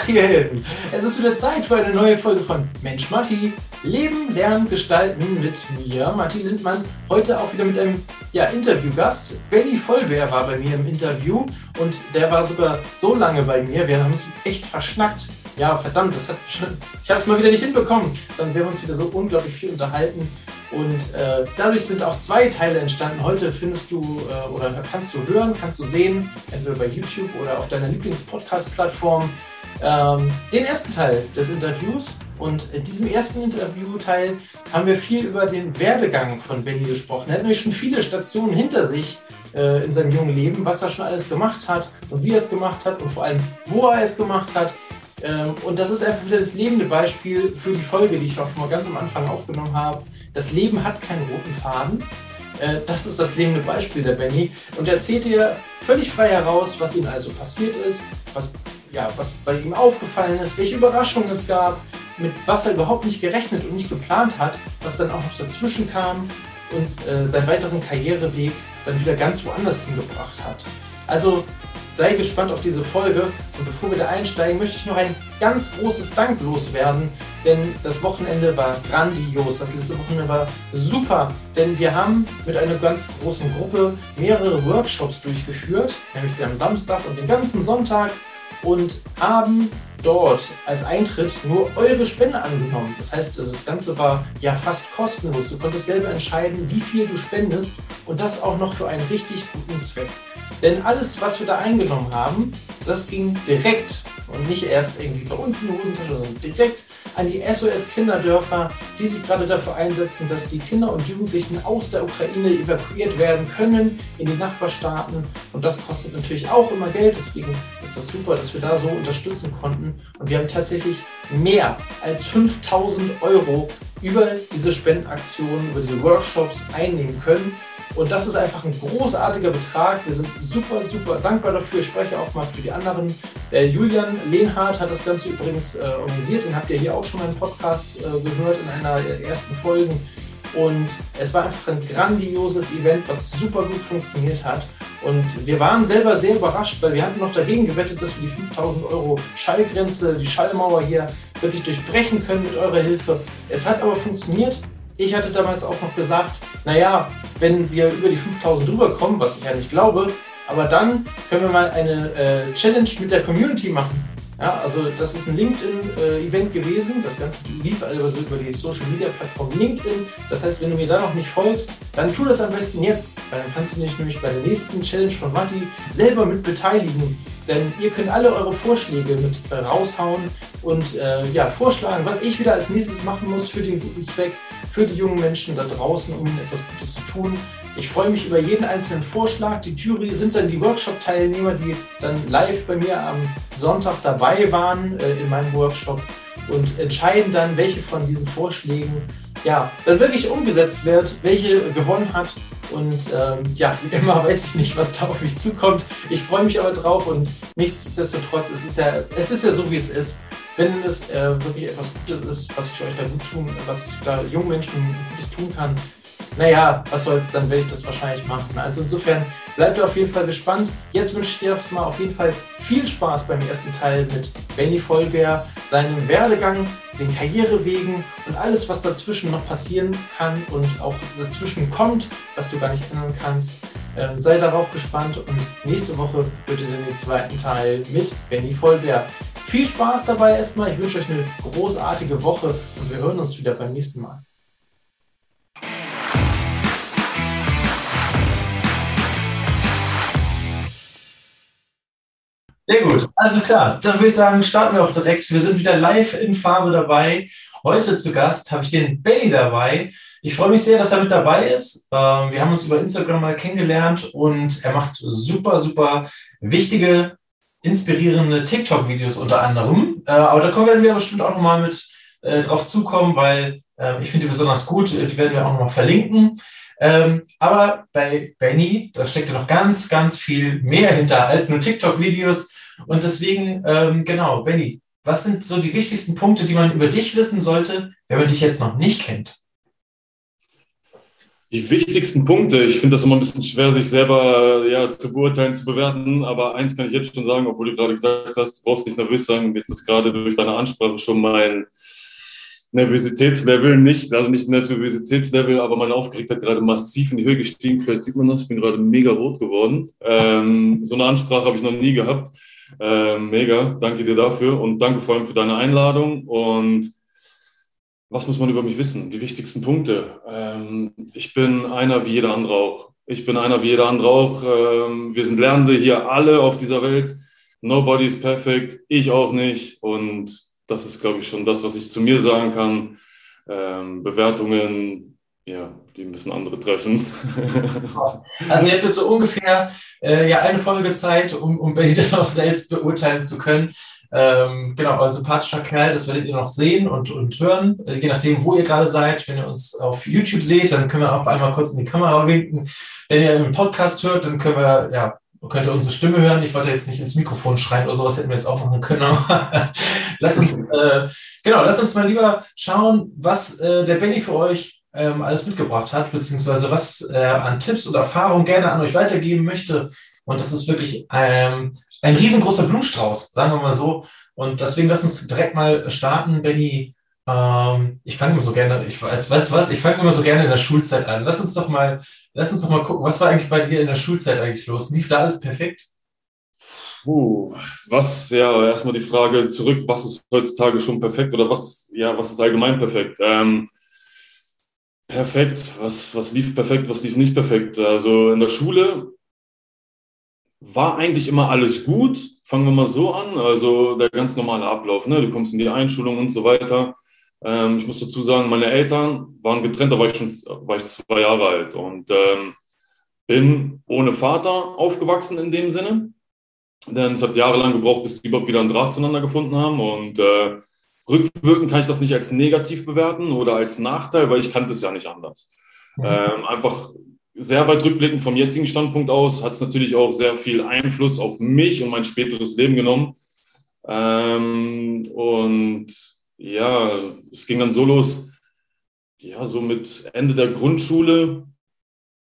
Achim, es ist wieder Zeit für eine neue Folge von Mensch Matti. Leben, Lernen, Gestalten mit mir, Matti Lindmann. Heute auch wieder mit einem ja, Interviewgast. Benny Vollbär war bei mir im Interview und der war sogar so lange bei mir. Wir haben uns echt verschnackt. Ja, verdammt, das hat schon, ich habe es mal wieder nicht hinbekommen, sondern wir haben uns wieder so unglaublich viel unterhalten. Und äh, dadurch sind auch zwei Teile entstanden. Heute findest du äh, oder kannst du hören, kannst du sehen, entweder bei YouTube oder auf deiner Lieblings-Podcast-Plattform, ähm, den ersten Teil des Interviews. Und in diesem ersten Interviewteil haben wir viel über den Werdegang von Benny gesprochen. Er hat nämlich schon viele Stationen hinter sich äh, in seinem jungen Leben, was er schon alles gemacht hat und wie er es gemacht hat und vor allem, wo er es gemacht hat. Ähm, und das ist einfach wieder das lebende Beispiel für die Folge, die ich auch mal ganz am Anfang aufgenommen habe. Das Leben hat keinen roten Faden. Äh, das ist das lebende Beispiel der Benny. Und er erzählt dir völlig frei heraus, was ihm also passiert ist, was, ja, was bei ihm aufgefallen ist, welche Überraschungen es gab, mit was er überhaupt nicht gerechnet und nicht geplant hat, was dann auch noch dazwischen kam und äh, seinen weiteren Karriereweg dann wieder ganz woanders hingebracht hat. Also sei gespannt auf diese Folge. Und bevor wir da einsteigen, möchte ich noch ein ganz großes Dank loswerden, denn das Wochenende war grandios. Das letzte Wochenende war super, denn wir haben mit einer ganz großen Gruppe mehrere Workshops durchgeführt, nämlich am Samstag und den ganzen Sonntag und haben dort als Eintritt nur eure Spende angenommen. Das heißt, das Ganze war ja fast kostenlos. Du konntest selber entscheiden, wie viel du spendest und das auch noch für einen richtig guten Zweck. Denn alles, was wir da eingenommen haben, das ging direkt und nicht erst irgendwie bei uns in die Hosentasche, sondern direkt an die SOS-Kinderdörfer, die sich gerade dafür einsetzen, dass die Kinder und Jugendlichen aus der Ukraine evakuiert werden können in die Nachbarstaaten. Und das kostet natürlich auch immer Geld. Deswegen ist das super, dass wir da so unterstützen konnten. Und wir haben tatsächlich mehr als 5000 Euro über diese Spendenaktionen, über diese Workshops einnehmen können. Und das ist einfach ein großartiger Betrag. Wir sind super, super dankbar dafür. Ich spreche auch mal für die anderen. Der Julian Lehnhardt hat das Ganze übrigens äh, organisiert. Den habt ihr hier auch schon mal im Podcast äh, gehört in einer der ersten Folgen. Und es war einfach ein grandioses Event, was super gut funktioniert hat. Und wir waren selber sehr überrascht, weil wir hatten noch dagegen gewettet, dass wir die 5000 Euro Schallgrenze, die Schallmauer hier wirklich durchbrechen können mit eurer Hilfe. Es hat aber funktioniert. Ich hatte damals auch noch gesagt, naja, wenn wir über die 5000 drüber kommen, was ich ja nicht glaube, aber dann können wir mal eine äh, Challenge mit der Community machen. Ja, also das ist ein LinkedIn-Event äh, gewesen. Das Ganze lief also über die Social-Media-Plattform LinkedIn. Das heißt, wenn du mir da noch nicht folgst, dann tu das am besten jetzt, weil dann kannst du dich nämlich bei der nächsten Challenge von Matti selber mit beteiligen. Denn ihr könnt alle eure Vorschläge mit äh, raushauen und äh, ja, vorschlagen, was ich wieder als nächstes machen muss für den guten Zweck, für die jungen Menschen da draußen, um etwas Gutes zu tun. Ich freue mich über jeden einzelnen Vorschlag. Die Jury sind dann die Workshop-Teilnehmer, die dann live bei mir am Sonntag dabei waren äh, in meinem Workshop und entscheiden dann, welche von diesen Vorschlägen ja, dann wirklich umgesetzt wird, welche gewonnen hat. Und ähm, ja, wie immer weiß ich nicht, was da auf mich zukommt. Ich freue mich aber drauf und nichtsdestotrotz, es ist ja, es ist ja so, wie es ist. Wenn es äh, wirklich etwas Gutes ist, was ich euch da gut tun, was ich da jungen Menschen Gutes tun kann, naja, was soll's, dann werde ich das wahrscheinlich machen. Also insofern bleibt auf jeden Fall gespannt. Jetzt wünsche ich dir mal auf jeden Fall viel Spaß beim ersten Teil mit Benny Vollbär, seinem Werdegang, den Karrierewegen und alles, was dazwischen noch passieren kann und auch dazwischen kommt, was du gar nicht ändern kannst. Ähm, sei darauf gespannt und nächste Woche bitte den zweiten Teil mit Benny Vollbär. Viel Spaß dabei erstmal. Ich wünsche euch eine großartige Woche und wir hören uns wieder beim nächsten Mal. Sehr gut, also klar, dann würde ich sagen, starten wir auch direkt. Wir sind wieder live in Farbe dabei. Heute zu Gast habe ich den Benny dabei. Ich freue mich sehr, dass er mit dabei ist. Ähm, wir haben uns über Instagram mal kennengelernt und er macht super, super wichtige, inspirierende TikTok-Videos unter anderem. Äh, aber da werden wir bestimmt auch nochmal mit äh, drauf zukommen, weil äh, ich finde die besonders gut. Die werden wir auch nochmal verlinken. Ähm, aber bei Benny, da steckt ja noch ganz, ganz viel mehr hinter als nur TikTok-Videos. Und deswegen, ähm, genau, Benny, was sind so die wichtigsten Punkte, die man über dich wissen sollte, wenn man dich jetzt noch nicht kennt? Die wichtigsten Punkte, ich finde das immer ein bisschen schwer, sich selber ja, zu beurteilen, zu bewerten, aber eins kann ich jetzt schon sagen, obwohl du gerade gesagt hast, du brauchst nicht nervös sein. Jetzt ist gerade durch deine Ansprache schon mein Nervositätslevel, nicht, also nicht Nervositätslevel, aber meine Aufgeregtheit gerade massiv in die Höhe gestiegen. Vielleicht sieht man das, ich bin gerade mega rot geworden. Ähm, so eine Ansprache habe ich noch nie gehabt. Ähm, mega, danke dir dafür und danke vor allem für deine Einladung und was muss man über mich wissen? Die wichtigsten Punkte. Ähm, ich bin einer wie jeder andere auch. Ich bin einer wie jeder andere auch. Ähm, wir sind Lernende hier alle auf dieser Welt. Nobody is perfect. Ich auch nicht. Und das ist, glaube ich, schon das, was ich zu mir sagen kann. Ähm, Bewertungen, ja, die müssen andere treffen. also ihr habt jetzt so ungefähr äh, ja, eine Folge Zeit, um, um Benny dann auch selbst beurteilen zu können. Ähm, genau, ein sympathischer Kerl, das werdet ihr noch sehen und, und hören, äh, je nachdem, wo ihr gerade seid. Wenn ihr uns auf YouTube seht, dann können wir auch einmal kurz in die Kamera winken. Wenn ihr einen Podcast hört, dann können wir, ja, könnt ihr unsere Stimme hören. Ich wollte jetzt nicht ins Mikrofon schreien oder sowas, hätten wir jetzt auch machen können. lass uns, äh, genau, lass uns mal lieber schauen, was äh, der Benny für euch ähm, alles mitgebracht hat, beziehungsweise was äh, an Tipps und Erfahrungen gerne an euch weitergeben möchte. Und das ist wirklich ähm, ein riesengroßer Blumenstrauß, sagen wir mal so. Und deswegen lass uns direkt mal starten, Benny. Ähm, ich fange immer so gerne, ich weiß, weißt du was, ich fange immer so gerne in der Schulzeit an. Lass uns doch mal, lass uns doch mal gucken, was war eigentlich bei dir in der Schulzeit eigentlich los? Lief da alles perfekt? Puh, was, ja, erstmal die Frage zurück, was ist heutzutage schon perfekt oder was, ja, was ist allgemein perfekt? Ähm, perfekt, was, was lief perfekt, was lief nicht perfekt? Also in der Schule war eigentlich immer alles gut. Fangen wir mal so an. Also der ganz normale Ablauf. Ne? Du kommst in die Einschulung und so weiter. Ähm, ich muss dazu sagen, meine Eltern waren getrennt, da war ich schon war ich zwei Jahre alt und ähm, bin ohne Vater aufgewachsen in dem Sinne. Denn es hat jahrelang gebraucht, bis die überhaupt wieder einen Draht zueinander gefunden haben. Und äh, rückwirkend kann ich das nicht als negativ bewerten oder als Nachteil, weil ich kannte es ja nicht anders. Mhm. Ähm, einfach sehr weit rückblickend vom jetzigen Standpunkt aus hat es natürlich auch sehr viel Einfluss auf mich und mein späteres Leben genommen. Ähm, und ja, es ging dann so los, ja, so mit Ende der Grundschule,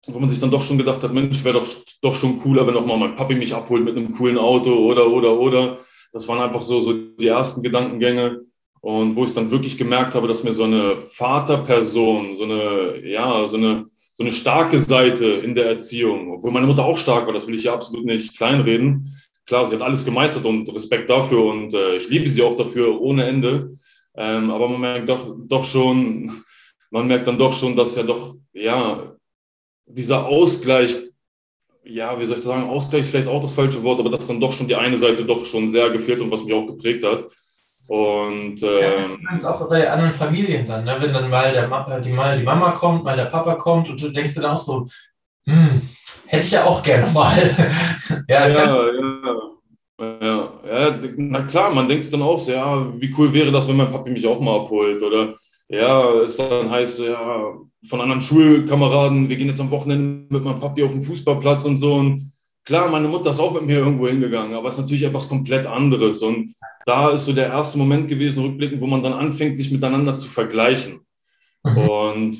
wo man sich dann doch schon gedacht hat, Mensch, wäre doch, doch schon cooler, wenn auch mal mein Papi mich abholt mit einem coolen Auto oder, oder, oder. Das waren einfach so, so die ersten Gedankengänge. Und wo ich dann wirklich gemerkt habe, dass mir so eine Vaterperson, so eine, ja, so eine, so eine starke Seite in der Erziehung, obwohl meine Mutter auch stark war, das will ich ja absolut nicht kleinreden. Klar, sie hat alles gemeistert und Respekt dafür und äh, ich liebe sie auch dafür ohne Ende. Ähm, aber man merkt doch, doch schon, man merkt dann doch schon, dass ja doch, ja, dieser Ausgleich, ja, wie soll ich sagen, Ausgleich ist vielleicht auch das falsche Wort, aber dass dann doch schon die eine Seite doch schon sehr gefehlt und was mich auch geprägt hat. Und ähm, ja, das ist auch bei anderen Familien dann, ne? wenn dann mal, der, äh, die, mal die Mama kommt, mal der Papa kommt und du denkst dann auch so, hm, hätte ich ja auch gerne mal. ja, ja, ja, ja, ja, na klar, man denkt dann auch so, ja, wie cool wäre das, wenn mein Papi mich auch mal abholt oder ja, es dann heißt, ja, von anderen Schulkameraden, wir gehen jetzt am Wochenende mit meinem Papi auf den Fußballplatz und so und Klar, meine Mutter ist auch mit mir irgendwo hingegangen, aber es ist natürlich etwas komplett anderes. Und da ist so der erste Moment gewesen, rückblickend, wo man dann anfängt, sich miteinander zu vergleichen. Mhm. Und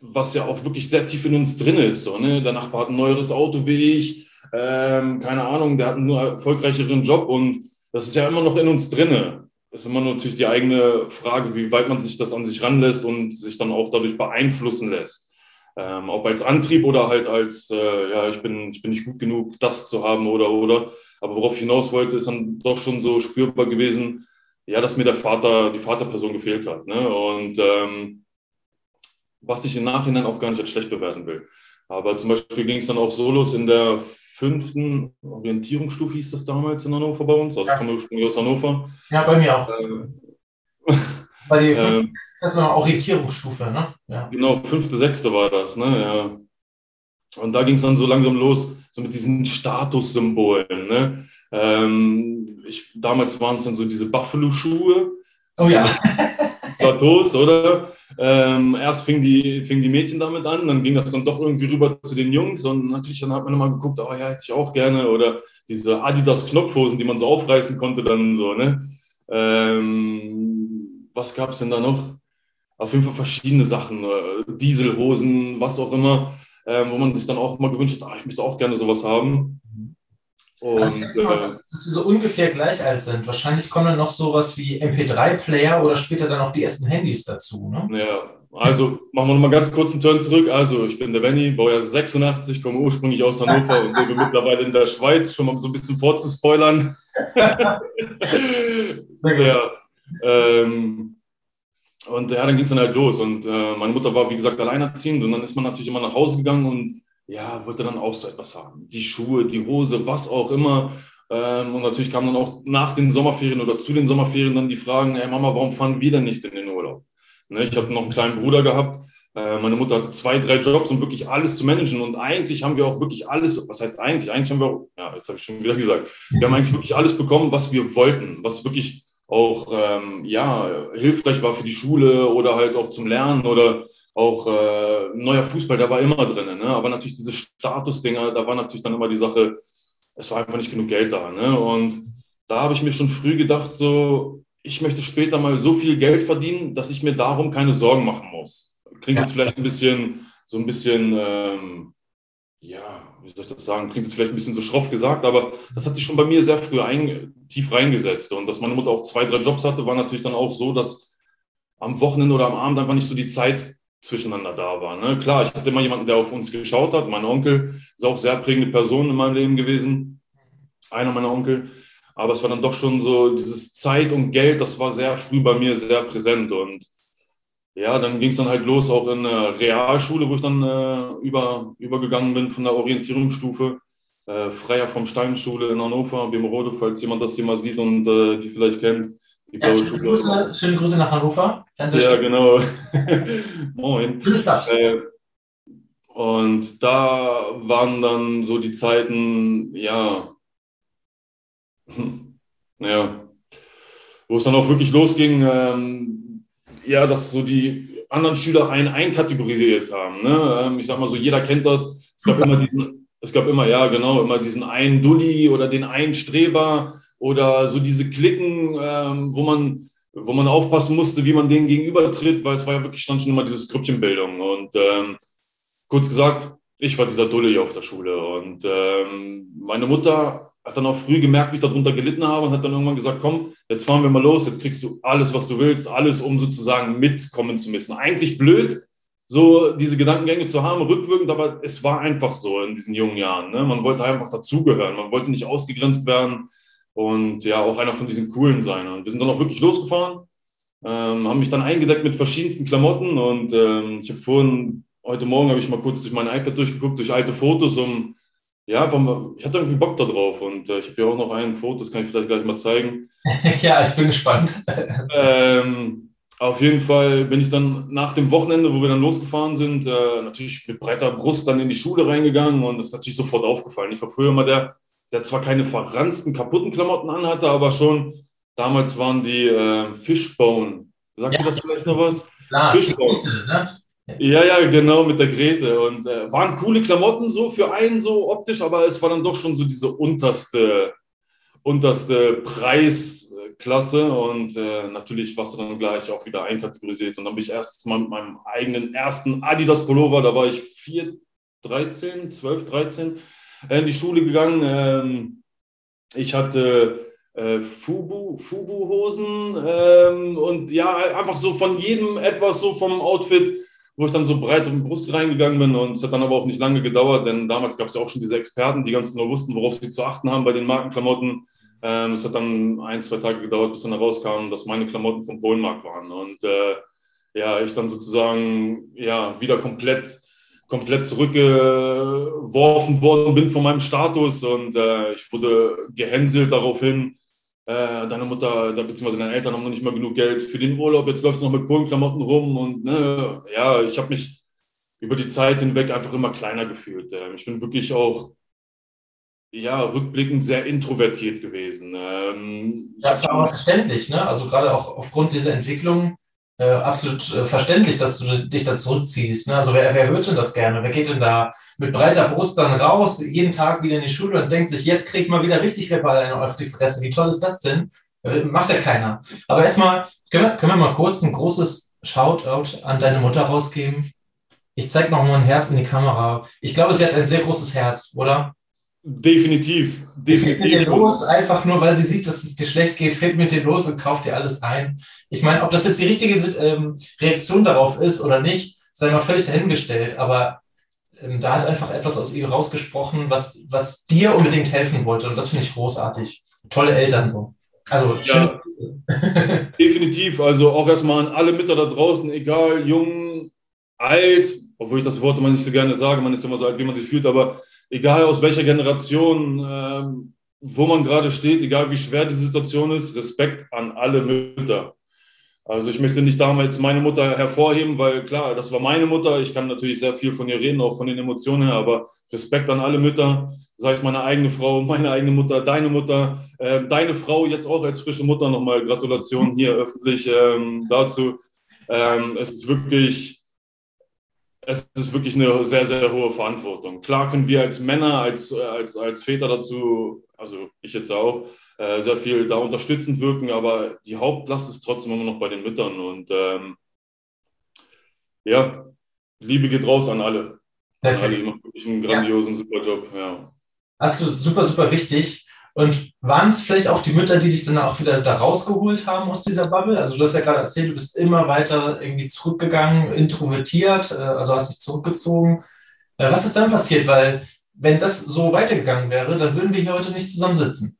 was ja auch wirklich sehr tief in uns drin ist. So, ne? Der Nachbar hat ein neueres Auto wie ich, ähm, keine Ahnung, der hat einen nur erfolgreicheren Job und das ist ja immer noch in uns drin. Das ist immer natürlich die eigene Frage, wie weit man sich das an sich ranlässt und sich dann auch dadurch beeinflussen lässt. Ähm, ob als Antrieb oder halt als, äh, ja, ich bin, ich bin nicht gut genug, das zu haben oder, oder. Aber worauf ich hinaus wollte, ist dann doch schon so spürbar gewesen, ja, dass mir der Vater, die Vaterperson gefehlt hat. Ne? Und ähm, was ich im Nachhinein auch gar nicht als schlecht bewerten will. Aber zum Beispiel ging es dann auch so los in der fünften Orientierungsstufe, hieß das damals in Hannover bei uns. Also ja. ich komme ursprünglich aus Hannover. Ja, bei mir auch. Ähm, Bei der ähm, das war Orientierungsstufe, ne? Ja. Genau, fünfte, sechste war das, ne? Ja. Und da ging es dann so langsam los, so mit diesen Statussymbolen, ne? Ähm, ich, damals waren es dann so diese Buffalo-Schuhe. Oh ja. Plateaus, oder? Ähm, erst fing die, fing die Mädchen damit an, dann ging das dann doch irgendwie rüber zu den Jungs und natürlich dann hat man immer geguckt, oh ja, hätte ich auch gerne oder diese Adidas-Knopfhosen, die man so aufreißen konnte, dann so, ne? Ähm, was gab es denn da noch? auf jeden Fall verschiedene Sachen, äh, Dieselhosen, was auch immer, äh, wo man sich dann auch mal gewünscht hat, ah, ich möchte auch gerne sowas haben. Und, also ich mal, dass, dass wir so ungefähr gleich alt sind. Wahrscheinlich kommen dann noch sowas wie MP3-Player oder später dann auch die ersten Handys dazu. Ne? Ja, also machen wir nochmal ganz kurz einen Turn zurück. Also ich bin der Benny, Baujahr 86, komme ursprünglich aus Hannover und lebe mittlerweile in der Schweiz, schon mal so ein bisschen vorzuspoilern. ja, ähm, und ja, dann ging es dann halt los. Und äh, meine Mutter war, wie gesagt, alleinerziehend. Und dann ist man natürlich immer nach Hause gegangen und ja, wollte dann auch so etwas haben. Die Schuhe, die Hose, was auch immer. Ähm, und natürlich kamen dann auch nach den Sommerferien oder zu den Sommerferien dann die Fragen, hey Mama, warum fahren wir denn nicht in den Urlaub? Ne, ich habe noch einen kleinen Bruder gehabt. Äh, meine Mutter hatte zwei, drei Jobs, um wirklich alles zu managen. Und eigentlich haben wir auch wirklich alles, was heißt eigentlich? Eigentlich haben wir ja, jetzt habe ich schon wieder gesagt, wir haben eigentlich wirklich alles bekommen, was wir wollten, was wirklich auch ähm, ja, hilfreich war für die Schule oder halt auch zum Lernen oder auch äh, neuer Fußball, da war immer drin. Ne? Aber natürlich diese Statusdinger, da war natürlich dann immer die Sache, es war einfach nicht genug Geld da. Ne? Und da habe ich mir schon früh gedacht, so, ich möchte später mal so viel Geld verdienen, dass ich mir darum keine Sorgen machen muss. Klingt ja. jetzt vielleicht ein bisschen, so ein bisschen, ähm, ja, wie soll ich das sagen, klingt jetzt vielleicht ein bisschen so schroff gesagt, aber das hat sich schon bei mir sehr früh ein, tief reingesetzt. Und dass meine Mutter auch zwei, drei Jobs hatte, war natürlich dann auch so, dass am Wochenende oder am Abend einfach nicht so die Zeit zwischeneinander da war. Ne? Klar, ich hatte immer jemanden, der auf uns geschaut hat. Mein Onkel ist auch sehr prägende Person in meinem Leben gewesen. Einer meiner Onkel. Aber es war dann doch schon so, dieses Zeit und Geld, das war sehr früh bei mir sehr präsent. Und ja, dann ging es dann halt los, auch in der Realschule, wo ich dann äh, über, übergegangen bin von der Orientierungsstufe. Äh, Freier vom Steinschule in Hannover, Bemerode, falls jemand das hier mal sieht und äh, die vielleicht kennt. Ja, schöne, Grüße, schöne Grüße nach Hannover. Ja, genau. Moin. Äh, und da waren dann so die Zeiten, ja, ja, wo es dann auch wirklich losging, ähm, ja, dass so die anderen Schüler einen einkategorisiert haben. Ne? Ähm, ich sag mal so, jeder kennt das. Es gab immer diesen, es gab immer, ja, genau, immer diesen einen Dulli oder den einen Streber oder so diese Klicken, ähm, wo man wo man aufpassen musste, wie man denen gegenübertritt, weil es war ja wirklich stand schon immer diese Skriptchenbildung. Und ähm, kurz gesagt, ich war dieser Dulle hier auf der Schule. Und ähm, meine Mutter hat dann auch früh gemerkt, wie ich darunter gelitten habe und hat dann irgendwann gesagt, komm, jetzt fahren wir mal los, jetzt kriegst du alles, was du willst, alles, um sozusagen mitkommen zu müssen. Eigentlich blöd, so diese Gedankengänge zu haben, rückwirkend, aber es war einfach so in diesen jungen Jahren. Ne? Man wollte einfach dazugehören, man wollte nicht ausgegrenzt werden und ja, auch einer von diesen coolen sein. Und wir sind dann auch wirklich losgefahren, ähm, haben mich dann eingedeckt mit verschiedensten Klamotten und ähm, ich habe vorhin, heute Morgen habe ich mal kurz durch mein iPad durchgeguckt, durch alte Fotos, um, ja, mal, ich hatte irgendwie Bock da drauf und äh, ich habe ja auch noch ein Foto, das kann ich vielleicht gleich mal zeigen. ja, ich bin gespannt. ähm, auf jeden Fall bin ich dann nach dem Wochenende, wo wir dann losgefahren sind, äh, natürlich mit breiter Brust dann in die Schule reingegangen und das ist natürlich sofort aufgefallen. Ich war früher immer der, der zwar keine verranzten, kaputten Klamotten anhatte, aber schon damals waren die äh, Fishbone. Sagt ja, ihr das vielleicht noch was? Klar, Fishbone. Grete, ne? Ja, ja, genau, mit der Grete. Und äh, waren coole Klamotten so für einen so optisch, aber es war dann doch schon so diese unterste, unterste Preisklasse. Und äh, natürlich warst du dann gleich auch wieder einkategorisiert. Und dann bin ich erst mal mit meinem eigenen ersten Adidas Pullover, da war ich 4, 13, 12, 13 äh, in die Schule gegangen. Ähm, ich hatte äh, Fubu, Fubu-Hosen ähm, und ja, einfach so von jedem etwas so vom Outfit, wo ich dann so breit um die Brust reingegangen bin und es hat dann aber auch nicht lange gedauert, denn damals gab es ja auch schon diese Experten, die ganz genau wussten, worauf sie zu achten haben bei den Markenklamotten. Ähm, es hat dann ein, zwei Tage gedauert, bis dann herauskam, dass meine Klamotten vom Polenmarkt waren und äh, ja, ich dann sozusagen ja wieder komplett komplett zurückgeworfen worden bin von meinem Status und äh, ich wurde gehänselt daraufhin. Äh, deine Mutter, beziehungsweise deine Eltern haben noch nicht mal genug Geld für den Urlaub, jetzt läufst du noch mit Polenklamotten rum und ne, ja, ich habe mich über die Zeit hinweg einfach immer kleiner gefühlt. Äh, ich bin wirklich auch ja, rückblickend sehr introvertiert gewesen. Ähm, ja, aber verständlich, ne? Also gerade auch aufgrund dieser Entwicklung äh, absolut äh, verständlich, dass du dich da zurückziehst. Ne? Also wer, wer hört denn das gerne? Wer geht denn da mit breiter Brust dann raus, jeden Tag wieder in die Schule und denkt sich, jetzt kriegt man wieder richtig verbal auf die Fresse. Wie toll ist das denn? Äh, macht ja keiner. Aber erstmal können wir, können wir mal kurz ein großes Shoutout an deine Mutter rausgeben? Ich zeige noch mal ein Herz in die Kamera. Ich glaube, sie hat ein sehr großes Herz, oder? Definitiv. Definitiv. Fällt mit dir los, einfach nur, weil sie sieht, dass es dir schlecht geht, fällt mit dir los und kauft dir alles ein. Ich meine, ob das jetzt die richtige ähm, Reaktion darauf ist oder nicht, sei mal völlig dahingestellt. Aber ähm, da hat einfach etwas aus ihr rausgesprochen, was, was dir unbedingt helfen wollte. Und das finde ich großartig. Tolle Eltern so. Also ja, definitiv. Also auch erstmal an alle Mütter da draußen, egal jung, alt, obwohl ich das Wort immer nicht so gerne sage, man ist immer so alt, wie man sich fühlt, aber egal aus welcher Generation, ähm, wo man gerade steht, egal wie schwer die Situation ist, Respekt an alle Mütter. Also ich möchte nicht damals meine Mutter hervorheben, weil klar, das war meine Mutter. Ich kann natürlich sehr viel von ihr reden, auch von den Emotionen her, aber Respekt an alle Mütter, sei es meine eigene Frau, meine eigene Mutter, deine Mutter, äh, deine Frau jetzt auch als frische Mutter nochmal Gratulation hier öffentlich ähm, dazu. Ähm, es ist wirklich, es ist wirklich eine sehr, sehr hohe Verantwortung. Klar können wir als Männer, als, als, als Väter dazu, also ich jetzt auch, äh, sehr viel da unterstützend wirken, aber die Hauptlast ist trotzdem immer noch bei den Müttern. Und ähm, ja, Liebe geht raus an alle. Perfekt. Alle immer wirklich einen grandiosen, ja. super Job. Ja. Hast du super, super wichtig. Und waren es vielleicht auch die Mütter, die dich dann auch wieder da rausgeholt haben aus dieser Bubble? Also du hast ja gerade erzählt, du bist immer weiter irgendwie zurückgegangen, introvertiert, äh, also hast dich zurückgezogen. Äh, was ist dann passiert? Weil wenn das so weitergegangen wäre, dann würden wir hier heute nicht zusammensitzen.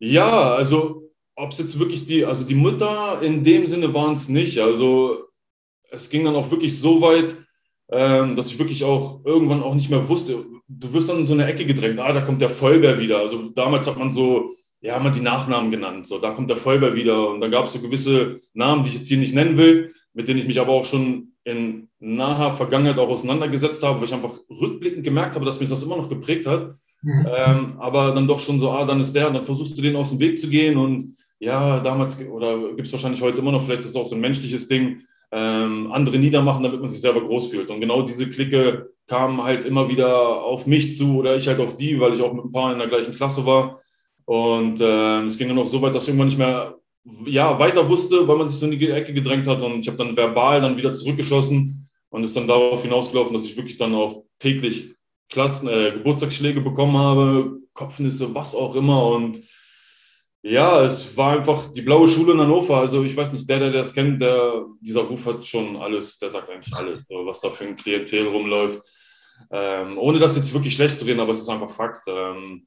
Ja, also ob es jetzt wirklich die, also die Mutter in dem Sinne waren es nicht. Also es ging dann auch wirklich so weit, ähm, dass ich wirklich auch irgendwann auch nicht mehr wusste. Du wirst dann in so eine Ecke gedrängt, ah, da kommt der Vollbär wieder. Also damals hat man so, ja, man die Nachnamen genannt. So, da kommt der Vollbär wieder. Und dann gab es so gewisse Namen, die ich jetzt hier nicht nennen will, mit denen ich mich aber auch schon in naher Vergangenheit auch auseinandergesetzt habe, weil ich einfach rückblickend gemerkt habe, dass mich das immer noch geprägt hat. Mhm. Ähm, aber dann doch schon so, ah, dann ist der, dann versuchst du den aus dem Weg zu gehen und ja, damals, oder gibt es wahrscheinlich heute immer noch, vielleicht ist es auch so ein menschliches Ding, ähm, andere niedermachen, damit man sich selber groß fühlt. Und genau diese Clique kamen halt immer wieder auf mich zu oder ich halt auf die, weil ich auch mit ein paar in der gleichen Klasse war. Und ähm, es ging dann auch so weit, dass ich irgendwann nicht mehr ja, weiter wusste, weil man sich so in die Ecke gedrängt hat. Und ich habe dann verbal dann wieder zurückgeschossen und ist dann darauf hinausgelaufen, dass ich wirklich dann auch täglich Klassen, äh, Geburtstagsschläge bekommen habe, Kopfnisse, was auch immer. Und ja, es war einfach die blaue Schule in Hannover. Also ich weiß nicht, der, der das kennt, der, dieser Ruf hat schon alles, der sagt eigentlich alles, was da für ein Klientel rumläuft. Ähm, ohne das jetzt wirklich schlecht zu reden, aber es ist einfach Fakt. Ähm,